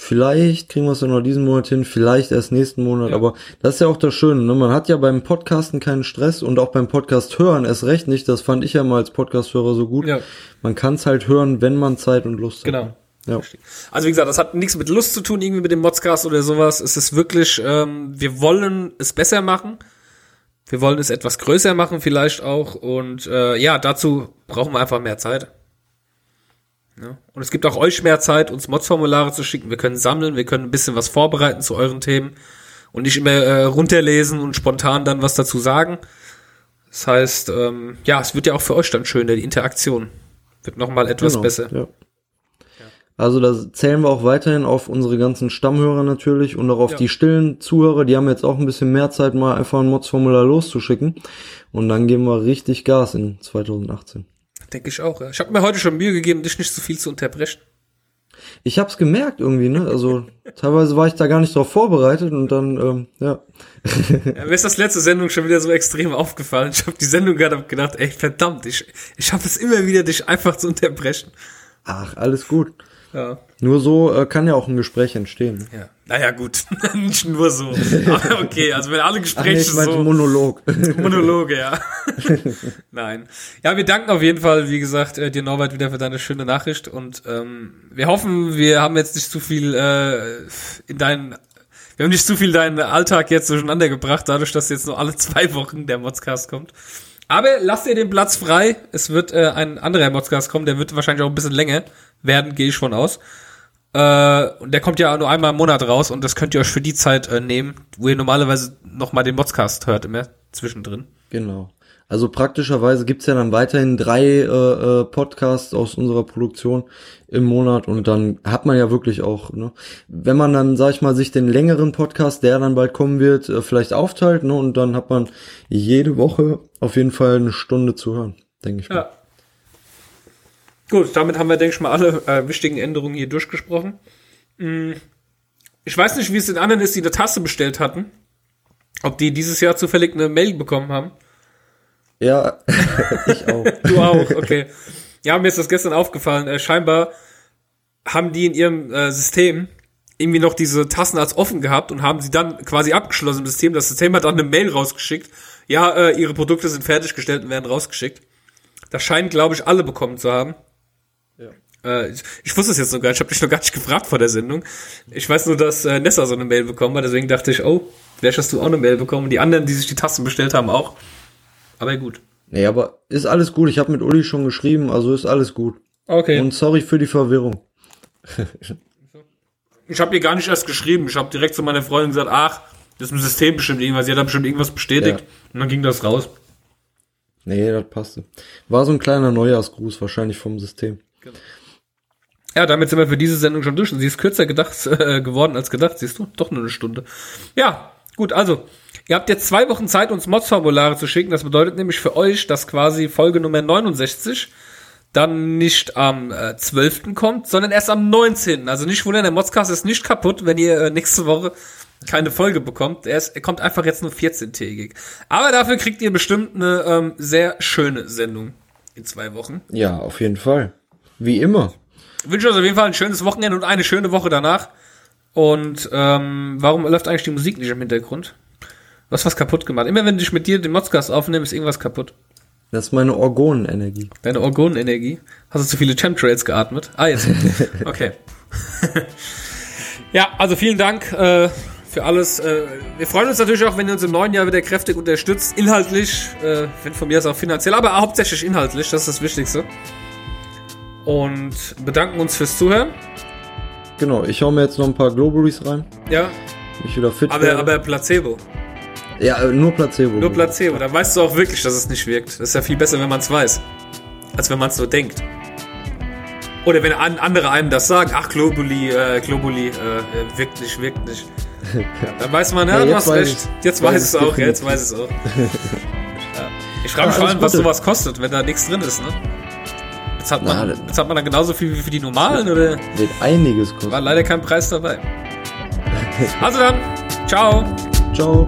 vielleicht kriegen wir es ja noch diesen Monat hin, vielleicht erst nächsten Monat. Ja. Aber das ist ja auch das Schöne. Ne? Man hat ja beim Podcasten keinen Stress und auch beim Podcast hören erst recht nicht. Das fand ich ja mal als Podcast-Hörer so gut. Ja. Man kann es halt hören, wenn man Zeit und Lust hat. Genau. Ja. Also wie gesagt, das hat nichts mit Lust zu tun, irgendwie mit dem Modscast oder sowas. Es ist wirklich, ähm, wir wollen es besser machen. Wir wollen es etwas größer machen vielleicht auch. Und äh, ja, dazu brauchen wir einfach mehr Zeit. Ja. Und es gibt auch euch mehr Zeit, uns Mods-Formulare zu schicken. Wir können sammeln, wir können ein bisschen was vorbereiten zu euren Themen und nicht immer äh, runterlesen und spontan dann was dazu sagen. Das heißt, ähm, ja, es wird ja auch für euch dann schöner, die Interaktion wird nochmal etwas Genau, besser. Ja. Also da zählen wir auch weiterhin auf unsere ganzen Stammhörer natürlich und auch auf Ja. die stillen Zuhörer. Die haben jetzt auch ein bisschen mehr Zeit, mal einfach ein Mods-Formular loszuschicken. Und dann geben wir richtig Gas in 2018. Denke ich auch. Ja. Ich habe mir heute schon Mühe gegeben, dich nicht zu viel zu unterbrechen. Ich hab's gemerkt irgendwie, ne? Also teilweise war ich da gar nicht drauf vorbereitet und dann, ähm, ja. [laughs] Ja, mir ist das letzte Sendung schon wieder so extrem aufgefallen. Ich habe die Sendung gerade gedacht, ey, verdammt, ich, ich habe es immer wieder, dich einfach zu unterbrechen. Ach, alles gut. Ja. Nur so äh, kann ja auch ein Gespräch entstehen. Ja. Naja, gut. Nicht [laughs] nur so. Aber [laughs] okay, also wenn alle Ach nee, Gespräche ich meinte so... Monolog. [laughs] Monologe, ja. Nein. Ja, wir danken auf jeden Fall, wie gesagt, äh, dir Norbert wieder für deine schöne Nachricht und ähm, wir hoffen, wir haben jetzt nicht zu viel äh, in deinen, wir haben nicht zu viel deinen Alltag jetzt durcheinander gebracht, dadurch, dass jetzt nur alle zwei Wochen der Modscast kommt. Aber lass dir den Platz frei. Es wird äh, ein anderer Modscast kommen, der wird wahrscheinlich auch ein bisschen länger werden, gehe ich von aus. Äh, und der kommt ja nur einmal im Monat raus und das könnt ihr euch für die Zeit äh, nehmen, wo ihr normalerweise noch mal den Modscast hört, immer zwischendrin. Genau. Also praktischerweise gibt's ja dann weiterhin drei äh, äh, Podcasts aus unserer Produktion im Monat und dann hat man ja wirklich auch, ne, wenn man dann, sag ich mal, sich den längeren Podcast, der dann bald kommen wird, äh, vielleicht aufteilt, ne, und dann hat man jede Woche auf jeden Fall eine Stunde zu hören, denke ich mal. Ja. Gut, damit haben wir, denke ich mal, alle äh, wichtigen Änderungen hier durchgesprochen. Mm, Ich weiß nicht, wie es den anderen ist, die eine Tasse bestellt hatten. ob die dieses Jahr zufällig eine Mail bekommen haben. Ja, [laughs] ich auch. Du auch, okay. Ja, mir ist das gestern aufgefallen. Äh, scheinbar haben die in ihrem äh, System irgendwie noch diese Tassen als offen gehabt und haben sie dann quasi abgeschlossen im System. Das System hat dann eine Mail rausgeschickt. Ja, äh, ihre Produkte sind fertiggestellt und werden rausgeschickt. Das scheinen, glaube ich, alle bekommen zu haben. Äh, ich, ich wusste es jetzt noch gar nicht, ich habe dich noch gar nicht gefragt vor der Sendung. Ich weiß nur, dass äh, Nessa so eine Mail bekommen hat, deswegen dachte ich, oh, vielleicht hast du auch eine Mail bekommen. Die anderen, die sich die Tassen bestellt haben, auch. Aber gut. Nee, aber ist alles gut. Ich habe mit Uli schon geschrieben, also ist alles gut. Okay. Und sorry für die Verwirrung. Ich habe ihr gar nicht erst geschrieben. Ich habe direkt zu meiner Freundin gesagt, ach, das ist im System bestimmt irgendwas. Sie hat da bestimmt irgendwas bestätigt. Ja. Und dann ging das raus. Nee, das passte. War so ein kleiner Neujahrsgruß wahrscheinlich vom System. Ja, damit sind wir für diese Sendung schon durch. Sie ist kürzer gedacht, [laughs] äh, geworden als gedacht. Siehst du? Doch nur eine Stunde. Ja, gut, also. Ihr habt jetzt zwei Wochen Zeit, uns Mods-Formulare zu schicken. Das bedeutet nämlich für euch, dass quasi Folge Nummer 69 dann nicht am äh, 12. kommt, sondern erst am 19. Also nicht wundern, der Modscast ist nicht kaputt, wenn ihr äh, nächste Woche keine Folge bekommt. Er, ist, er kommt einfach jetzt nur 14-tägig. Aber dafür kriegt ihr bestimmt eine ähm, sehr schöne Sendung in zwei Wochen. Ja, auf jeden Fall. Wie immer. Ich wünsche euch auf jeden Fall ein schönes Wochenende und eine schöne Woche danach. Und ähm, warum läuft eigentlich die Musik nicht im Hintergrund? Du hast was kaputt gemacht. Immer wenn ich mit dir den Modscast aufnehme, ist irgendwas kaputt. Das ist meine Orgonenenergie. Deine Orgonenenergie. Hast du zu viele Chemtrails geatmet? Ah, jetzt. [laughs] Okay. ja, also vielen Dank äh, für alles. Äh, wir freuen uns natürlich auch, wenn ihr uns im neuen Jahr wieder kräftig unterstützt. Inhaltlich, äh, wenn von mir aus auch finanziell, aber hauptsächlich inhaltlich. Das ist das Wichtigste. Und bedanken uns fürs Zuhören. Genau, ich hau mir jetzt noch ein paar Globuries rein. Ja, Ich wieder fit aber, werde. aber Placebo. ja, äh, nur Placebo. Nur Placebo. Dann weißt du auch wirklich, dass es nicht wirkt. Das ist ja viel besser, wenn man es weiß. Als wenn man es nur denkt. Oder wenn an, andere einem das sagen, ach, Globuli, äh, Globuli, äh, äh, wirkt nicht, wirkt nicht. [laughs] Ja, dann weiß man, ja, Ja, du jetzt hast weiß recht. Jetzt Weiß es auch, ja, jetzt weiß es auch. [laughs] ja. Ich frage mich vor allem, was sowas kostet, wenn da nichts drin ist, ne? Jetzt hat Na, man, das- jetzt hat man dann genauso viel wie für die normalen, oder? Wird einiges kosten. War leider kein Preis dabei. Also dann, ciao. Ciao.